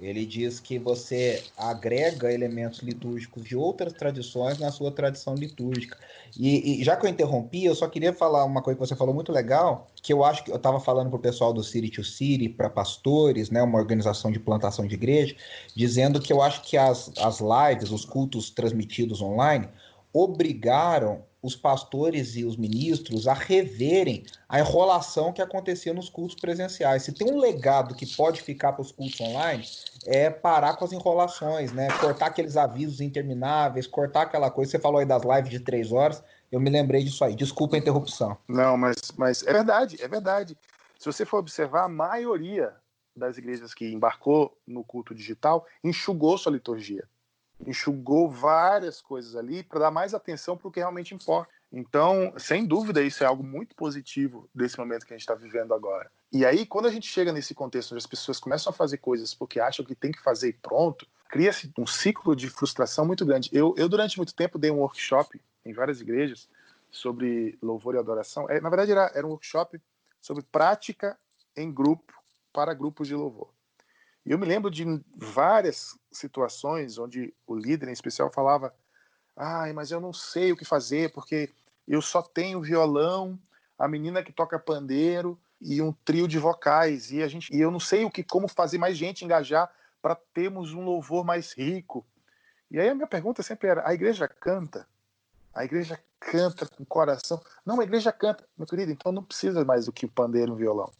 Ele diz que você agrega elementos litúrgicos de outras tradições na sua tradição litúrgica. E, e, já que eu interrompi, eu só queria falar uma coisa que você falou muito legal, que eu acho que eu estava falando para o pessoal do City to City, para pastores, né, uma organização de plantação de igreja, dizendo que eu acho que as, as lives, os cultos transmitidos online, obrigaram os pastores e os ministros a reverem a enrolação que acontecia nos cultos presenciais. Se tem um legado que pode ficar para os cultos online, é parar com as enrolações, né? Cortar aqueles avisos intermináveis, cortar aquela coisa. Você falou aí das lives de três horas, eu me lembrei disso aí. Desculpa a interrupção. Não, mas, mas é verdade, é verdade. Se você for observar, a maioria das igrejas que embarcou no culto digital enxugou sua liturgia enxugou várias coisas ali para dar mais atenção para o que realmente importa. Então, sem dúvida, isso é algo muito positivo desse momento que a gente está vivendo agora. E aí, quando a gente chega nesse contexto onde as pessoas começam a fazer coisas porque acham que tem que fazer e pronto, cria-se um ciclo de frustração muito grande. Eu, eu, durante muito tempo, dei um workshop em várias igrejas sobre louvor e adoração. É, na verdade, era, era um workshop sobre prática em grupo para grupos de louvor. E eu me lembro de várias situações onde o líder, em especial, falava: ai, mas eu não sei o que fazer, porque eu só tenho violão, a menina que toca pandeiro e um trio de vocais, e, a gente, e eu não sei o que como fazer mais gente engajar para termos um louvor mais rico. E aí a minha pergunta sempre era: a igreja canta? A igreja canta com coração? Não, a igreja canta, meu querido, então não precisa mais do que o pandeiro e o violão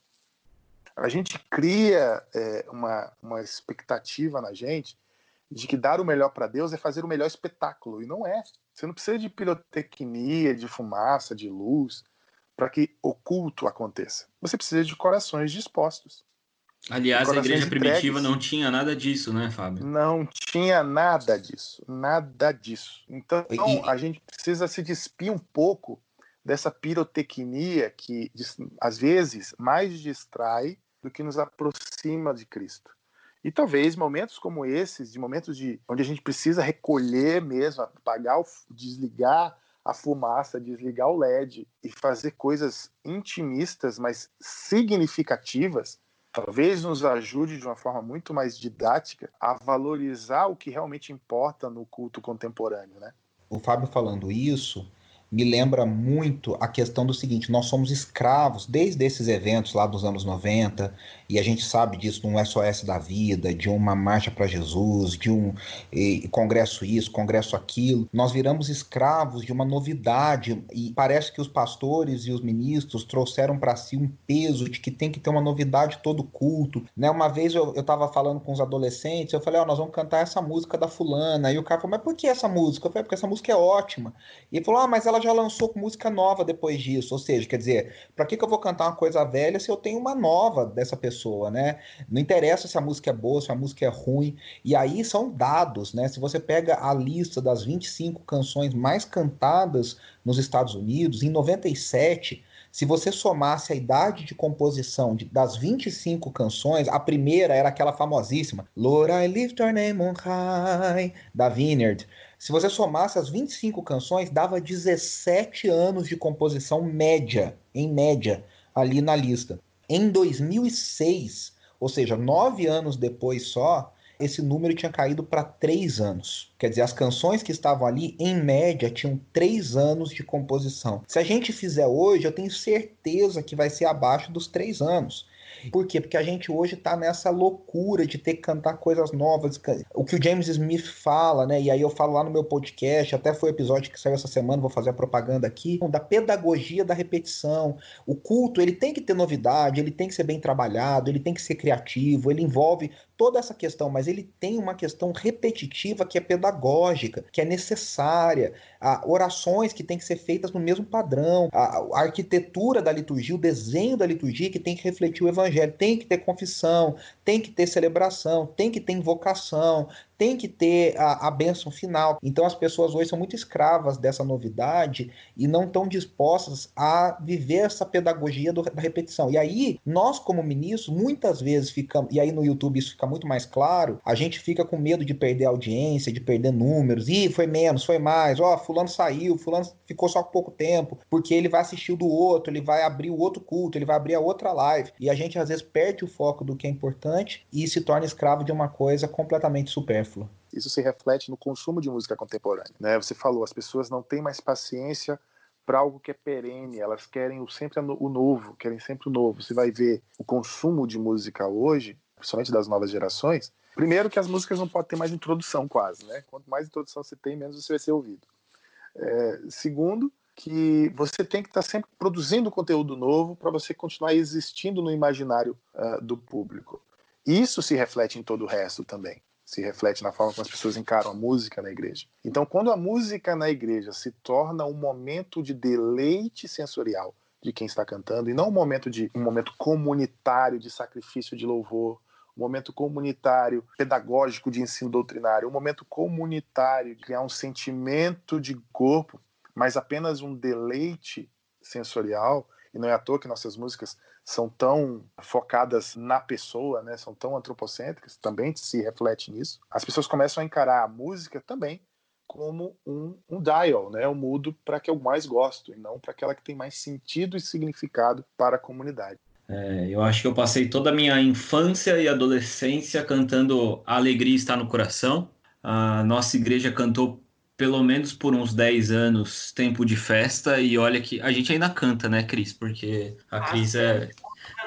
a gente cria é, uma, uma expectativa na gente de que dar o melhor para Deus é fazer o melhor espetáculo, e não é. Você não precisa de pirotecnia, de fumaça, de luz, para que o culto aconteça. Você precisa de corações dispostos. Aliás, a igreja primitiva não tinha nada disso, né, Fábio? Não tinha nada disso, nada disso. Então, e... a gente precisa se despir um pouco dessa pirotecnia que, às vezes, mais distrai do que nos aproxima de Cristo. E talvez momentos como esses, de momentos de onde a gente precisa recolher mesmo, apagar, desligar a fumaça, desligar o LED e fazer coisas intimistas, mas significativas, talvez nos ajude de uma forma muito mais didática a valorizar o que realmente importa no culto contemporâneo, né? O Fábio falando isso, me lembra muito a questão do seguinte: nós somos escravos desde esses eventos lá dos anos 90, e a gente sabe disso de um SOS da vida, de uma marcha para Jesus, de um congresso isso, congresso aquilo. Nós viramos escravos de uma novidade, e parece que os pastores e os ministros trouxeram para si um peso de que tem que ter uma novidade todo culto. Né? Uma vez eu estava falando com os adolescentes, eu falei: oh, nós vamos cantar essa música da Fulana, e o cara falou: mas por que essa música? Eu falei: porque essa música é ótima. E ele falou: ah, mas ela ela já lançou música nova depois disso. Ou seja, quer dizer, para que, que eu vou cantar uma coisa velha se eu tenho uma nova dessa pessoa, né? Não interessa se a música é boa, se a música é ruim. E aí são dados, né? Se você pega a lista das 25 canções mais cantadas nos Estados Unidos, em 97. Se você somasse a idade de composição de, das 25 canções, a primeira era aquela famosíssima Lord, I lift your name on high, da Vineyard. Se você somasse as 25 canções, dava 17 anos de composição média, em média, ali na lista. Em 2006, ou seja, nove anos depois só, esse número tinha caído para três anos. Quer dizer, as canções que estavam ali, em média, tinham três anos de composição. Se a gente fizer hoje, eu tenho certeza que vai ser abaixo dos três anos. Por quê? Porque a gente hoje tá nessa loucura de ter que cantar coisas novas. O que o James Smith fala, né? E aí eu falo lá no meu podcast, até foi o episódio que saiu essa semana, vou fazer a propaganda aqui, da pedagogia da repetição. O culto, ele tem que ter novidade, ele tem que ser bem trabalhado, ele tem que ser criativo, ele envolve toda essa questão, mas ele tem uma questão repetitiva que é pedagógica, que é necessária, a orações que têm que ser feitas no mesmo padrão, a, a arquitetura da liturgia, o desenho da liturgia que tem que refletir o evangelho, tem que ter confissão, tem que ter celebração, tem que ter invocação, tem que ter a, a bênção final. Então as pessoas hoje são muito escravas dessa novidade e não estão dispostas a viver essa pedagogia do, da repetição. E aí, nós, como ministros, muitas vezes ficamos, e aí no YouTube isso fica muito mais claro, a gente fica com medo de perder audiência, de perder números, e foi menos, foi mais, ó, oh, fulano saiu, fulano ficou só pouco tempo, porque ele vai assistir o do outro, ele vai abrir o outro culto, ele vai abrir a outra live. E a gente às vezes perde o foco do que é importante e se torna escravo de uma coisa completamente supérflua Isso se reflete no consumo de música contemporânea. Né? Você falou, as pessoas não têm mais paciência para algo que é perene, elas querem sempre o novo, querem sempre o novo. Você vai ver o consumo de música hoje, principalmente das novas gerações, primeiro que as músicas não podem ter mais introdução quase, né? Quanto mais introdução você tem, menos você vai ser ouvido. É, segundo, que você tem que estar tá sempre produzindo conteúdo novo para você continuar existindo no imaginário uh, do público. Isso se reflete em todo o resto também se reflete na forma como as pessoas encaram a música na igreja. Então, quando a música na igreja se torna um momento de deleite sensorial de quem está cantando e não um momento de um momento comunitário de sacrifício de louvor, um momento comunitário pedagógico de ensino doutrinário, um momento comunitário de criar um sentimento de corpo, mas apenas um deleite sensorial, e não é à toa que nossas músicas são tão focadas na pessoa, né? São tão antropocêntricas, também se reflete nisso. As pessoas começam a encarar a música também como um, um dial, né? Um mudo para que eu mais gosto e não para aquela que tem mais sentido e significado para a comunidade. É, eu acho que eu passei toda a minha infância e adolescência cantando A Alegria Está no Coração. A nossa igreja cantou pelo menos por uns 10 anos tempo de festa e olha que a gente ainda canta, né, Cris? Porque a ah, Cris é...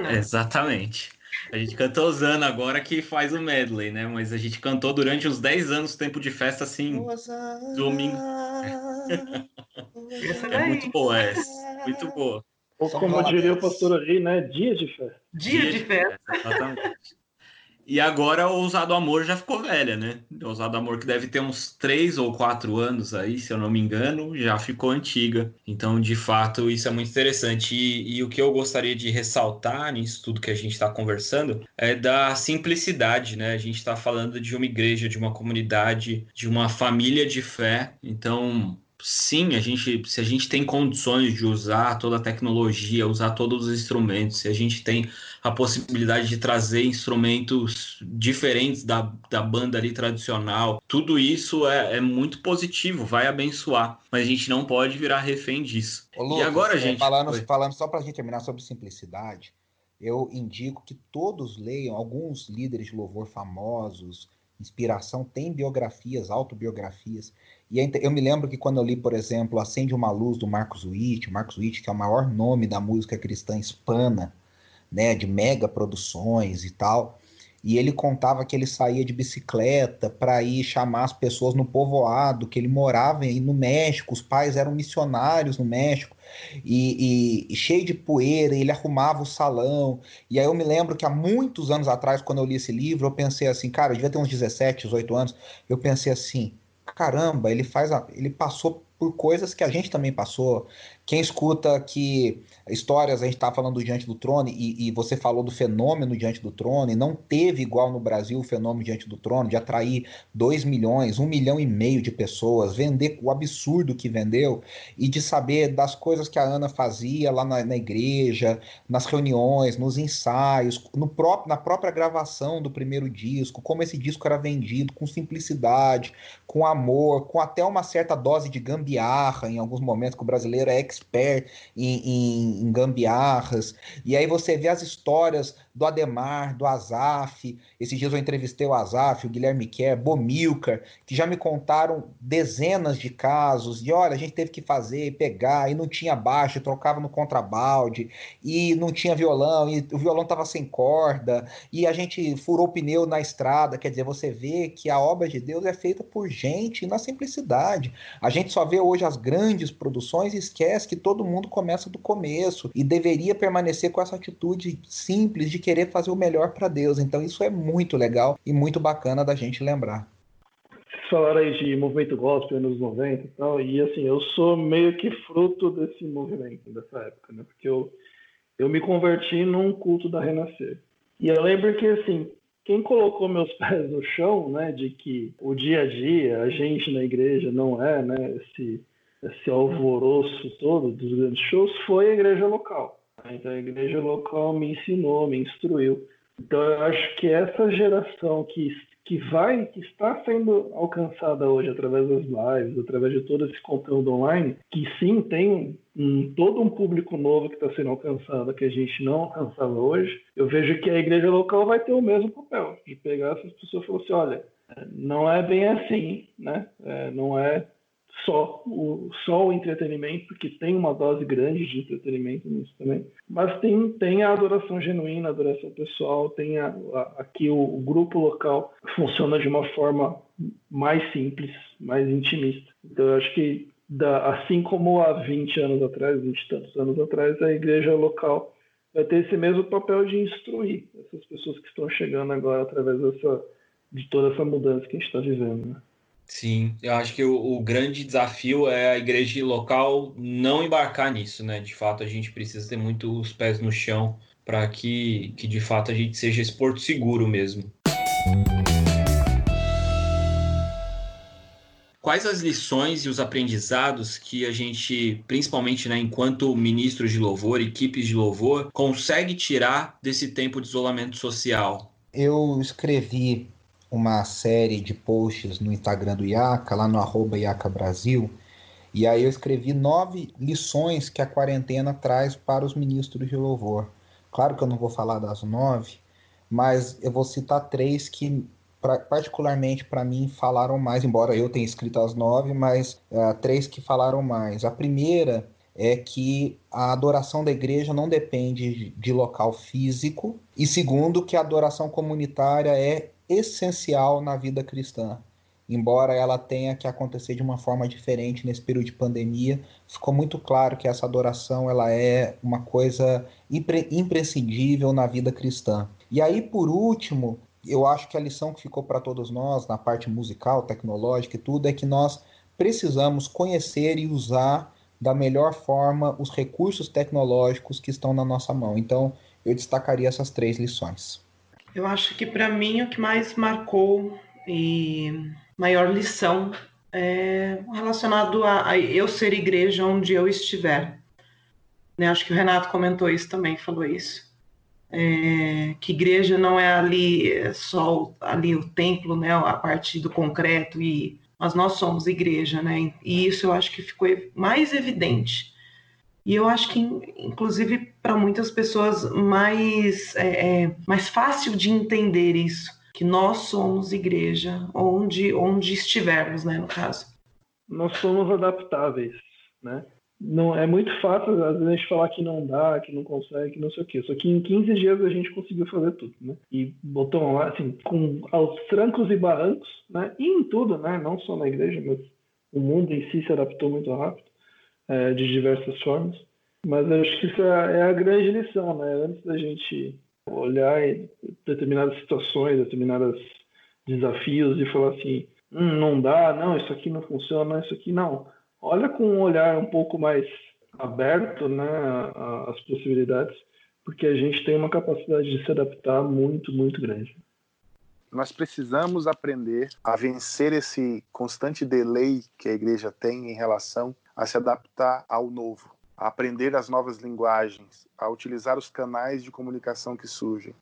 é... Exatamente. A gente cantou Osana agora que faz o medley, né? Mas a gente cantou durante uns 10 anos tempo de festa assim, domingo. é muito boa essa, muito boa. Ou como diria o pastor aí, né? Dia de festa. Dia, Dia de festa. festa. Exatamente. E agora o Ousado Amor já ficou velha, né? O Ousado Amor que deve ter uns três ou quatro anos aí, se eu não me engano, já ficou antiga. Então, de fato, isso é muito interessante. E, e o que eu gostaria de ressaltar nisso tudo que a gente está conversando é da simplicidade, né? A gente está falando de uma igreja, de uma comunidade, de uma família de fé. Então, sim, a gente, se a gente tem condições de usar toda a tecnologia, usar todos os instrumentos, se a gente tem a possibilidade de trazer instrumentos diferentes da, da banda ali tradicional, tudo isso é, é muito positivo, vai abençoar, mas a gente não pode virar refém disso. Ô, Lucas, e agora, é, gente. Falando, falando só para a gente terminar sobre simplicidade, eu indico que todos leiam alguns líderes de louvor famosos, inspiração, tem biografias, autobiografias. E eu me lembro que quando eu li, por exemplo, Acende uma Luz, do Marcos Witt, Marcos Witt, que é o maior nome da música cristã hispana, né, de mega produções e tal, e ele contava que ele saía de bicicleta para ir chamar as pessoas no povoado, que ele morava aí no México, os pais eram missionários no México, e, e, e, cheio de poeira, ele arrumava o salão. E aí eu me lembro que há muitos anos atrás, quando eu li esse livro, eu pensei assim, cara, eu devia ter uns 17, 18 anos, eu pensei assim, caramba, ele faz a, ele passou por coisas que a gente também passou. Quem escuta que histórias, a gente está falando do Diante do Trono, e, e, você falou do fenômeno Diante do Trono, e não teve igual no Brasil o fenômeno Diante do Trono, de atrair 2 milhões, 1 um milhão e meio de pessoas, vender o absurdo que vendeu, e de saber das coisas que a Ana fazia lá na, na igreja, nas reuniões, nos ensaios, no próprio, na própria gravação do primeiro disco, como esse disco era vendido com simplicidade, com amor, com até uma certa dose de gambiarra em alguns momentos, que o brasileiro é expert em, em, em gambiarras. E aí você vê as histórias do Ademar, do Azaf. Esses dias eu entrevistei o Azaf, o Guilherme Kerr, Bomilcar, que já me contaram dezenas de casos de olha, a gente teve que fazer e pegar, e não tinha baixo, trocava no contrabalde, e não tinha violão, e o violão estava sem corda, e a gente furou o pneu na estrada. Quer dizer, você vê que a obra de Deus é feita por gente na simplicidade. A gente só vê hoje as grandes produções e esquece que todo mundo começa do começo e deveria permanecer com essa atitude simples de querer fazer o melhor para Deus. Então isso é muito legal e muito bacana da gente lembrar. Vocês falaram aí de movimento gospel nos 90 e tal, e assim, eu sou meio que fruto desse movimento, dessa época, né? Porque eu, eu me converti num culto da Renascer. E eu lembro que, assim, quem colocou meus pés no chão, né, de que o dia a dia, a gente na igreja não é, né, esse, esse alvoroço todo dos grandes shows, foi a igreja local. Então a igreja local me ensinou, me instruiu. Então eu acho que essa geração que que vai, que está sendo alcançada hoje através das lives, através de todo esse conteúdo online, que sim tem um, todo um público novo que está sendo alcançado que a gente não alcançava hoje, eu vejo que a igreja local vai ter o mesmo papel, de pegar essas pessoas e falar assim, olha, não é bem assim, né? É, não é só o, só o entretenimento, porque tem uma dose grande de entretenimento nisso também, mas tem, tem a adoração genuína, a adoração pessoal, tem a, a, aqui o, o, grupo local funciona de uma forma mais simples, mais intimista. Então eu acho que da, assim como há 20 anos atrás, 20 e tantos anos atrás, a igreja local vai ter esse mesmo papel de instruir essas pessoas que estão chegando agora através dessa, de toda essa mudança que a gente está vivendo. Né? Sim, eu acho que o, o, grande desafio é a igreja local não embarcar nisso, né? De fato, a gente precisa ter muito os pés no chão para que, que de fato a gente seja esse porto seguro mesmo. Quais as lições e os aprendizados que a gente, principalmente né, enquanto ministros de louvor, equipes de louvor, consegue tirar desse tempo de isolamento social? Eu escrevi uma série de posts no Instagram do IACA, lá no arroba IACA Brasil, e aí eu escrevi nove lições que a quarentena traz para os ministros de louvor. Claro que eu não vou falar das nove, mas eu vou citar três que pra, particularmente para mim falaram mais, embora eu tenha escrito as nove, mas uh, três que falaram mais. A primeira é que a adoração da igreja não depende de local físico, e segundo, que a adoração comunitária é essencial na vida cristã. Embora ela tenha que acontecer de uma forma diferente nesse período de pandemia, ficou muito claro que essa adoração ela é uma coisa impre imprescindível na vida cristã. E aí, por último, eu acho que a lição que ficou para todos nós, na parte musical, tecnológica e tudo, é que nós precisamos conhecer e usar da melhor forma os recursos tecnológicos que estão na nossa mão. Então, eu destacaria essas três lições. Eu acho que para mim o que mais marcou e maior lição é relacionado a, a, eu ser igreja onde eu estiver. Né? Acho que o Renato comentou isso também, falou isso. É, que igreja não é ali só ali o templo, né, a parte do concreto e mas nós somos igreja, né? E isso eu acho que ficou mais evidente e eu acho que, inclusive, para muitas pessoas, mais, é, é, mais fácil de entender isso, que nós somos igreja, onde, onde estivermos, né, no caso. Nós somos adaptáveis, né? Não, é muito fácil, às vezes, falar que não dá, que não consegue, que não sei o quê. Só que em 15 dias a gente conseguiu fazer tudo, né? E botou lá, assim, com aos trancos e barrancos, né? E em tudo, né? Não só na igreja, mas o mundo em si se adaptou muito rápido é, de diversas formas. Mas acho que isso é, é a grande lição, né? Antes da gente olhar determinadas situações, determinados desafios e falar assim, hum, não dá, não, isso aqui não funciona, isso aqui não. Olha com um olhar um pouco mais aberto, né, às possibilidades, porque a gente tem uma capacidade de se adaptar muito, muito grande. Nós precisamos aprender a vencer esse constante delay que a igreja tem em relação a se adaptar ao novo, a aprender as novas linguagens, a utilizar os canais de comunicação que surgem.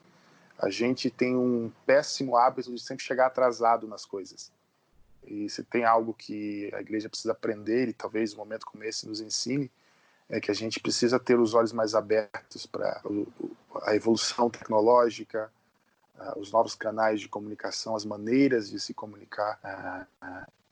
A gente tem um péssimo hábito de sempre chegar atrasado nas coisas. E se tem algo que a igreja precisa aprender, e talvez um momento como esse nos ensine, é que a gente precisa ter os olhos mais abertos para a evolução tecnológica, os novos canais de comunicação, as maneiras de se comunicar,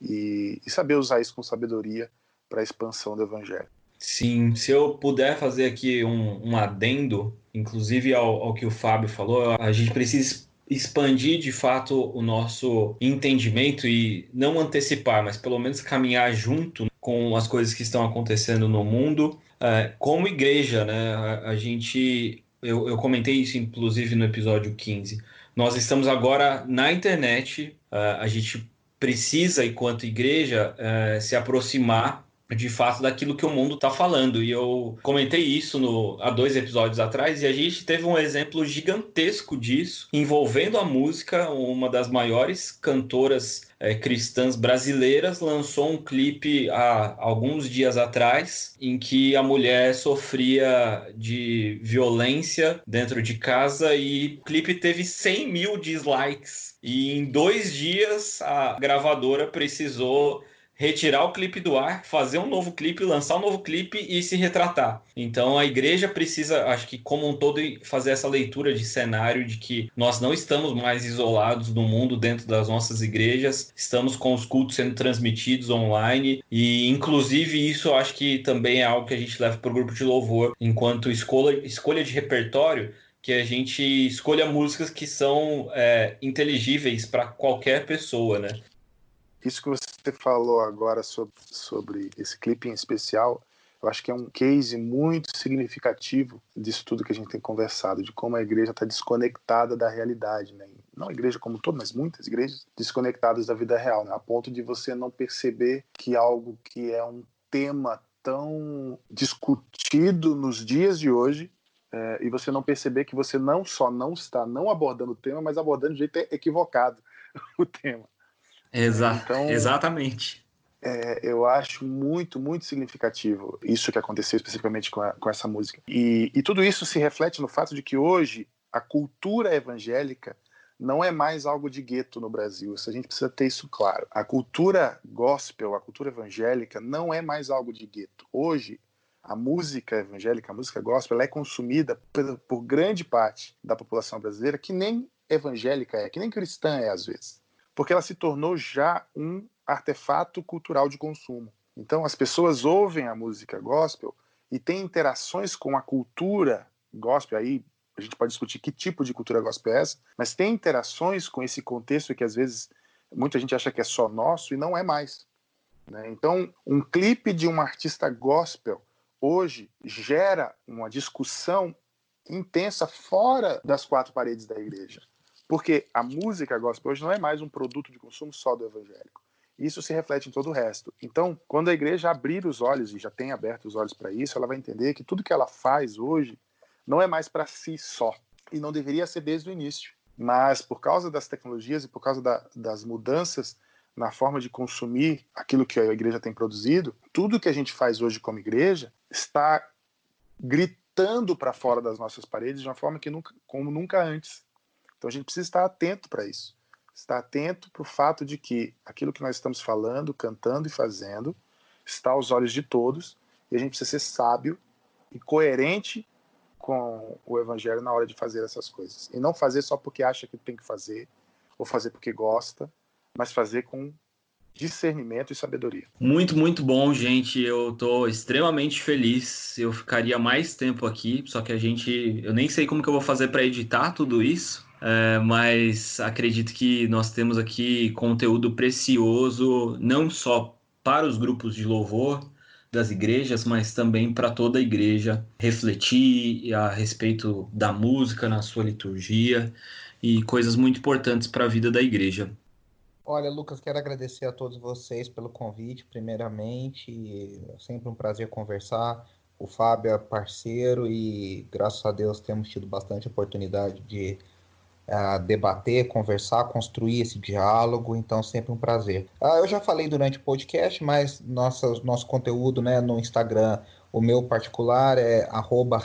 e saber usar isso com sabedoria para a expansão do evangelho. Sim, se eu puder fazer aqui um, um adendo, inclusive ao, ao, que o Fábio falou, a gente precisa expandir de fato o nosso entendimento e não antecipar, mas pelo menos caminhar junto com as coisas que estão acontecendo no mundo. É, como igreja, né, a, a gente eu, eu comentei isso inclusive no episódio 15. Nós estamos agora na internet, uh, a gente precisa, enquanto igreja, uh, se aproximar de fato daquilo que o mundo está falando. E eu comentei isso no, há dois episódios atrás, e a gente teve um exemplo gigantesco disso, envolvendo a música. Uma das maiores cantoras é, cristãs brasileiras lançou um clipe há alguns dias atrás, em que a mulher sofria de violência dentro de casa, e o clipe teve 100 mil dislikes. E em dois dias a gravadora precisou retirar o clipe do ar, fazer um novo clipe, lançar um novo clipe e se retratar. Então a igreja precisa, acho que como um todo, fazer essa leitura de cenário de que nós não estamos mais isolados no mundo dentro das nossas igrejas, estamos com os cultos sendo transmitidos online e inclusive isso acho que também é algo que a gente leva para o grupo de louvor enquanto escolha, escolha de repertório que a gente escolha músicas que são é, inteligíveis para qualquer pessoa, né? Isso que você falou agora sobre, sobre esse clipe em especial, eu acho que é um case muito significativo disso tudo que a gente tem conversado, de como a igreja está desconectada da realidade, né? Não a igreja como um todo, mas muitas igrejas desconectadas da vida real, né? A ponto de você não perceber que algo que é um tema tão discutido nos dias de hoje é, e você não perceber que você não só não está não abordando o tema, mas abordando de jeito equivocado o tema. Exa então, exatamente. É, eu acho muito, muito significativo isso que aconteceu especificamente com, a, com essa música. E, e tudo isso se reflete no fato de que hoje a cultura evangélica não é mais algo de gueto no Brasil. Isso a gente precisa ter isso claro. A cultura gospel, a cultura evangélica, não é mais algo de gueto. Hoje, a música evangélica, a música gospel, é consumida por, por grande parte da população brasileira que nem evangélica é, que nem cristã é às vezes porque ela se tornou já um artefato cultural de consumo. Então as pessoas ouvem a música gospel e têm interações com a cultura gospel aí a gente pode discutir que tipo de cultura gospel é essa, mas tem interações com esse contexto que às vezes muita gente acha que é só nosso e não é mais. Né? Então, um clipe de um artista gospel hoje gera uma discussão intensa fora das quatro paredes da igreja. Porque a música gospel hoje não é mais um produto de consumo só do evangélico. Isso se reflete em todo o resto. Então, quando a igreja abrir os olhos, e já tem aberto os olhos para isso, ela vai entender que tudo que ela faz hoje não é mais para si só. E não deveria ser desde o início. Mas, por causa das tecnologias e por causa da, das mudanças na forma de consumir aquilo que a igreja tem produzido, tudo que a gente faz hoje como igreja está gritando para fora das nossas paredes de uma forma que nunca, como nunca antes. Então a gente precisa estar atento para isso. Estar atento para o fato de que aquilo que nós estamos falando, cantando e fazendo está aos olhos de todos e a gente precisa ser sábio e coerente com o evangelho na hora de fazer essas coisas. E não fazer só porque acha que tem que fazer ou fazer porque gosta, mas fazer com discernimento e sabedoria. Muito, muito bom, gente. Eu estou extremamente feliz. Eu ficaria mais tempo aqui, só que a gente, eu nem sei como que eu vou fazer para editar tudo isso. É, mas acredito que nós temos aqui conteúdo precioso, não só para os grupos de louvor das igrejas, mas também para toda a igreja refletir a respeito da música na sua liturgia e coisas muito importantes para a vida da igreja. Olha, Lucas, quero agradecer a todos vocês pelo convite, primeiramente. É sempre um prazer conversar. O Fábio é parceiro e, graças a Deus, temos tido bastante oportunidade de uh, debater, conversar, construir esse diálogo, então sempre um prazer. Uh, eu já falei durante o podcast, mas nossa, nosso conteúdo né, no Instagram, o meu particular é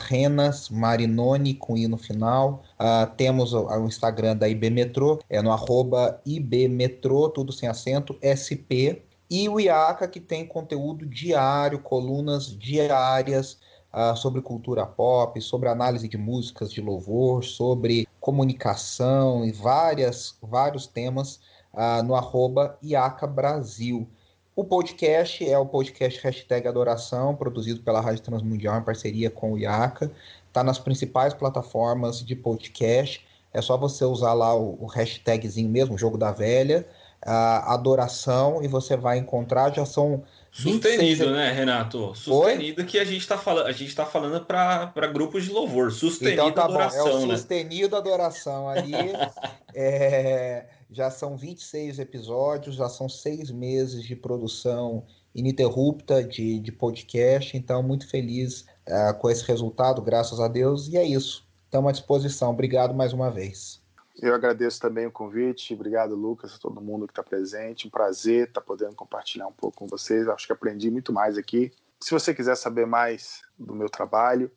renasmarinone com i no final. Uh, temos o, o, Instagram da IB Metrô, é no arroba IB Metrô, tudo sem acento, SP. E o IACA, que tem conteúdo diário, colunas diárias, uh, sobre cultura pop, sobre análise de músicas de louvor, sobre comunicação e várias, vários temas uh, no arroba IACA Brasil. O podcast é o podcast Hashtag Adoração, produzido pela Rádio Transmundial em parceria com o IACA. Está nas principais plataformas de podcast. É só você usar lá o, hashtagzinho mesmo, Jogo da Velha, a adoração e você vai encontrar, já são Sustenido, né, Renato? Sustenido Oi? que a gente está falando, a gente está falando para grupos de louvor, sustenido então, tá adoração, bom. É o né? sustenido adoração ali. é, já são 26 episódios, já são seis meses de produção ininterrupta de, de podcast, então muito feliz uh, com esse resultado, graças a Deus, e é isso. Estamos à disposição. Obrigado mais uma vez. Eu agradeço também o convite. Obrigado, Lucas, a todo mundo que está presente. Um prazer estar tá podendo compartilhar um pouco com vocês. Acho que aprendi muito mais aqui. Se você quiser saber mais do meu trabalho,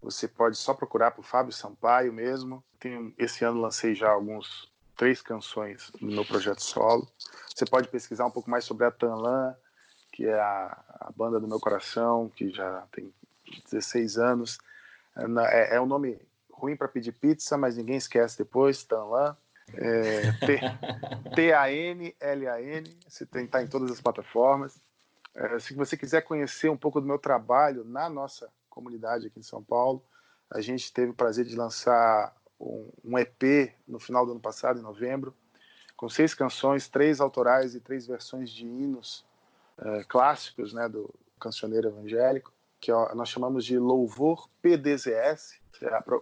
você pode só procurar por Fábio Sampaio mesmo. Tenho, esse ano lancei já alguns três canções no meu projeto solo. Você pode pesquisar um pouco mais sobre a Tanlan, que é a, a banda do meu coração, que já tem 16 anos. É, é um nome ruim para pedir pizza, mas ninguém esquece depois, Tanlan. É, T-A-N-L-A-N, você tem tá em todas as plataformas. É, se você quiser conhecer um pouco do meu trabalho na nossa comunidade aqui em São Paulo, a gente teve o prazer de lançar um, um EP no final do ano passado, em novembro, com seis canções, três autorais e três versões de hinos é, clássicos né, do cancioneiro evangélico, que ó, nós chamamos de Louvor PDZS,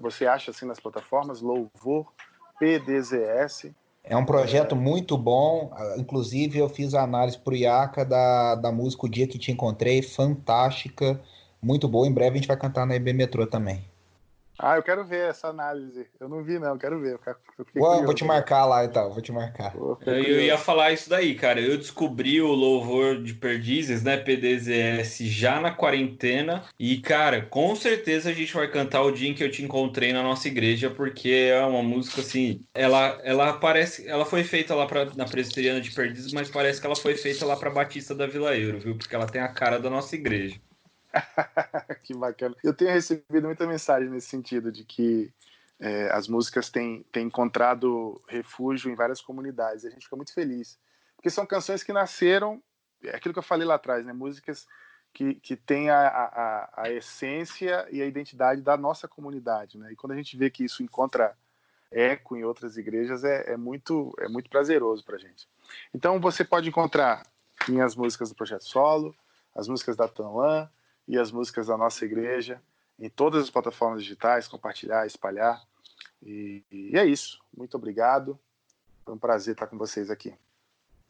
você acha assim nas plataformas Louvor PDZS. É um projeto muito bom. Ah, inclusive, eu fiz a análise para o IACA da, da música O Dia Que Te Encontrei, fantástica, muito boa. Em breve a gente vai cantar na EB Metrô também. Ah, eu quero ver essa análise. Eu não vi, não, quero ver. Eu vou, vou, te marcar lá então, vou te marcar. Eu, eu, ia falar isso daí, cara. Eu descobri o louvor de Perdizes, né? PDZS, já na quarentena. E, cara, com certeza a gente vai cantar o dia em que eu te encontrei na nossa igreja, porque é uma música assim. Ela, ela parece. Ela foi feita lá pra, na Presbiteriana de Perdizes, mas parece que ela foi feita lá pra Batista da Vila Euro, viu? Porque ela tem a cara da nossa igreja. que bacana. Eu tenho recebido muita mensagem nesse sentido, de que é, as músicas têm, têm encontrado refúgio em várias comunidades. E a gente fica muito feliz. Porque são canções que nasceram, é aquilo que eu falei lá atrás, né? músicas que, que têm a, a, a essência e a identidade da nossa comunidade. Né? E quando a gente vê que isso encontra eco em outras igrejas, é, é muito, é muito prazeroso para a gente. Então você pode encontrar minhas músicas do Projeto Solo, as músicas da Tanlan, e as músicas da nossa igreja em todas as plataformas digitais, compartilhar, espalhar. E, e é isso. Muito obrigado. Foi um prazer estar com vocês aqui.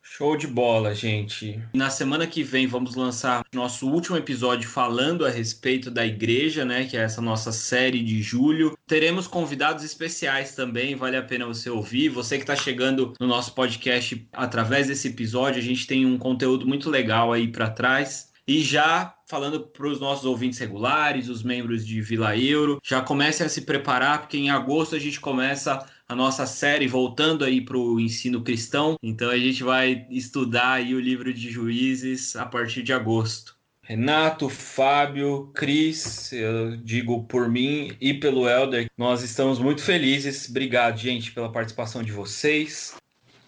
Show de bola, gente. Na semana que vem vamos lançar nosso último episódio falando a respeito da igreja, né? Que é essa nossa série de julho. Teremos convidados especiais também, vale a pena você ouvir. Você que está chegando no nosso podcast através desse episódio, a gente tem um conteúdo muito legal aí para trás. E já falando para os nossos ouvintes regulares, os membros de Vila Euro, já comecem a se preparar, porque em agosto a gente começa a nossa série voltando aí para o ensino cristão. Então a gente vai estudar aí o livro de Juízes a partir de agosto. Renato, Fábio, Cris, eu digo por mim e pelo Elder, nós estamos muito felizes. Obrigado, gente, pela participação de vocês.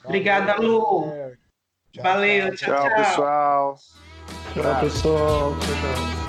Obrigada, Lu. Valeu, tchau, tchau. Tchau, pessoal. Tchau, pessoal. Tchau, tchau.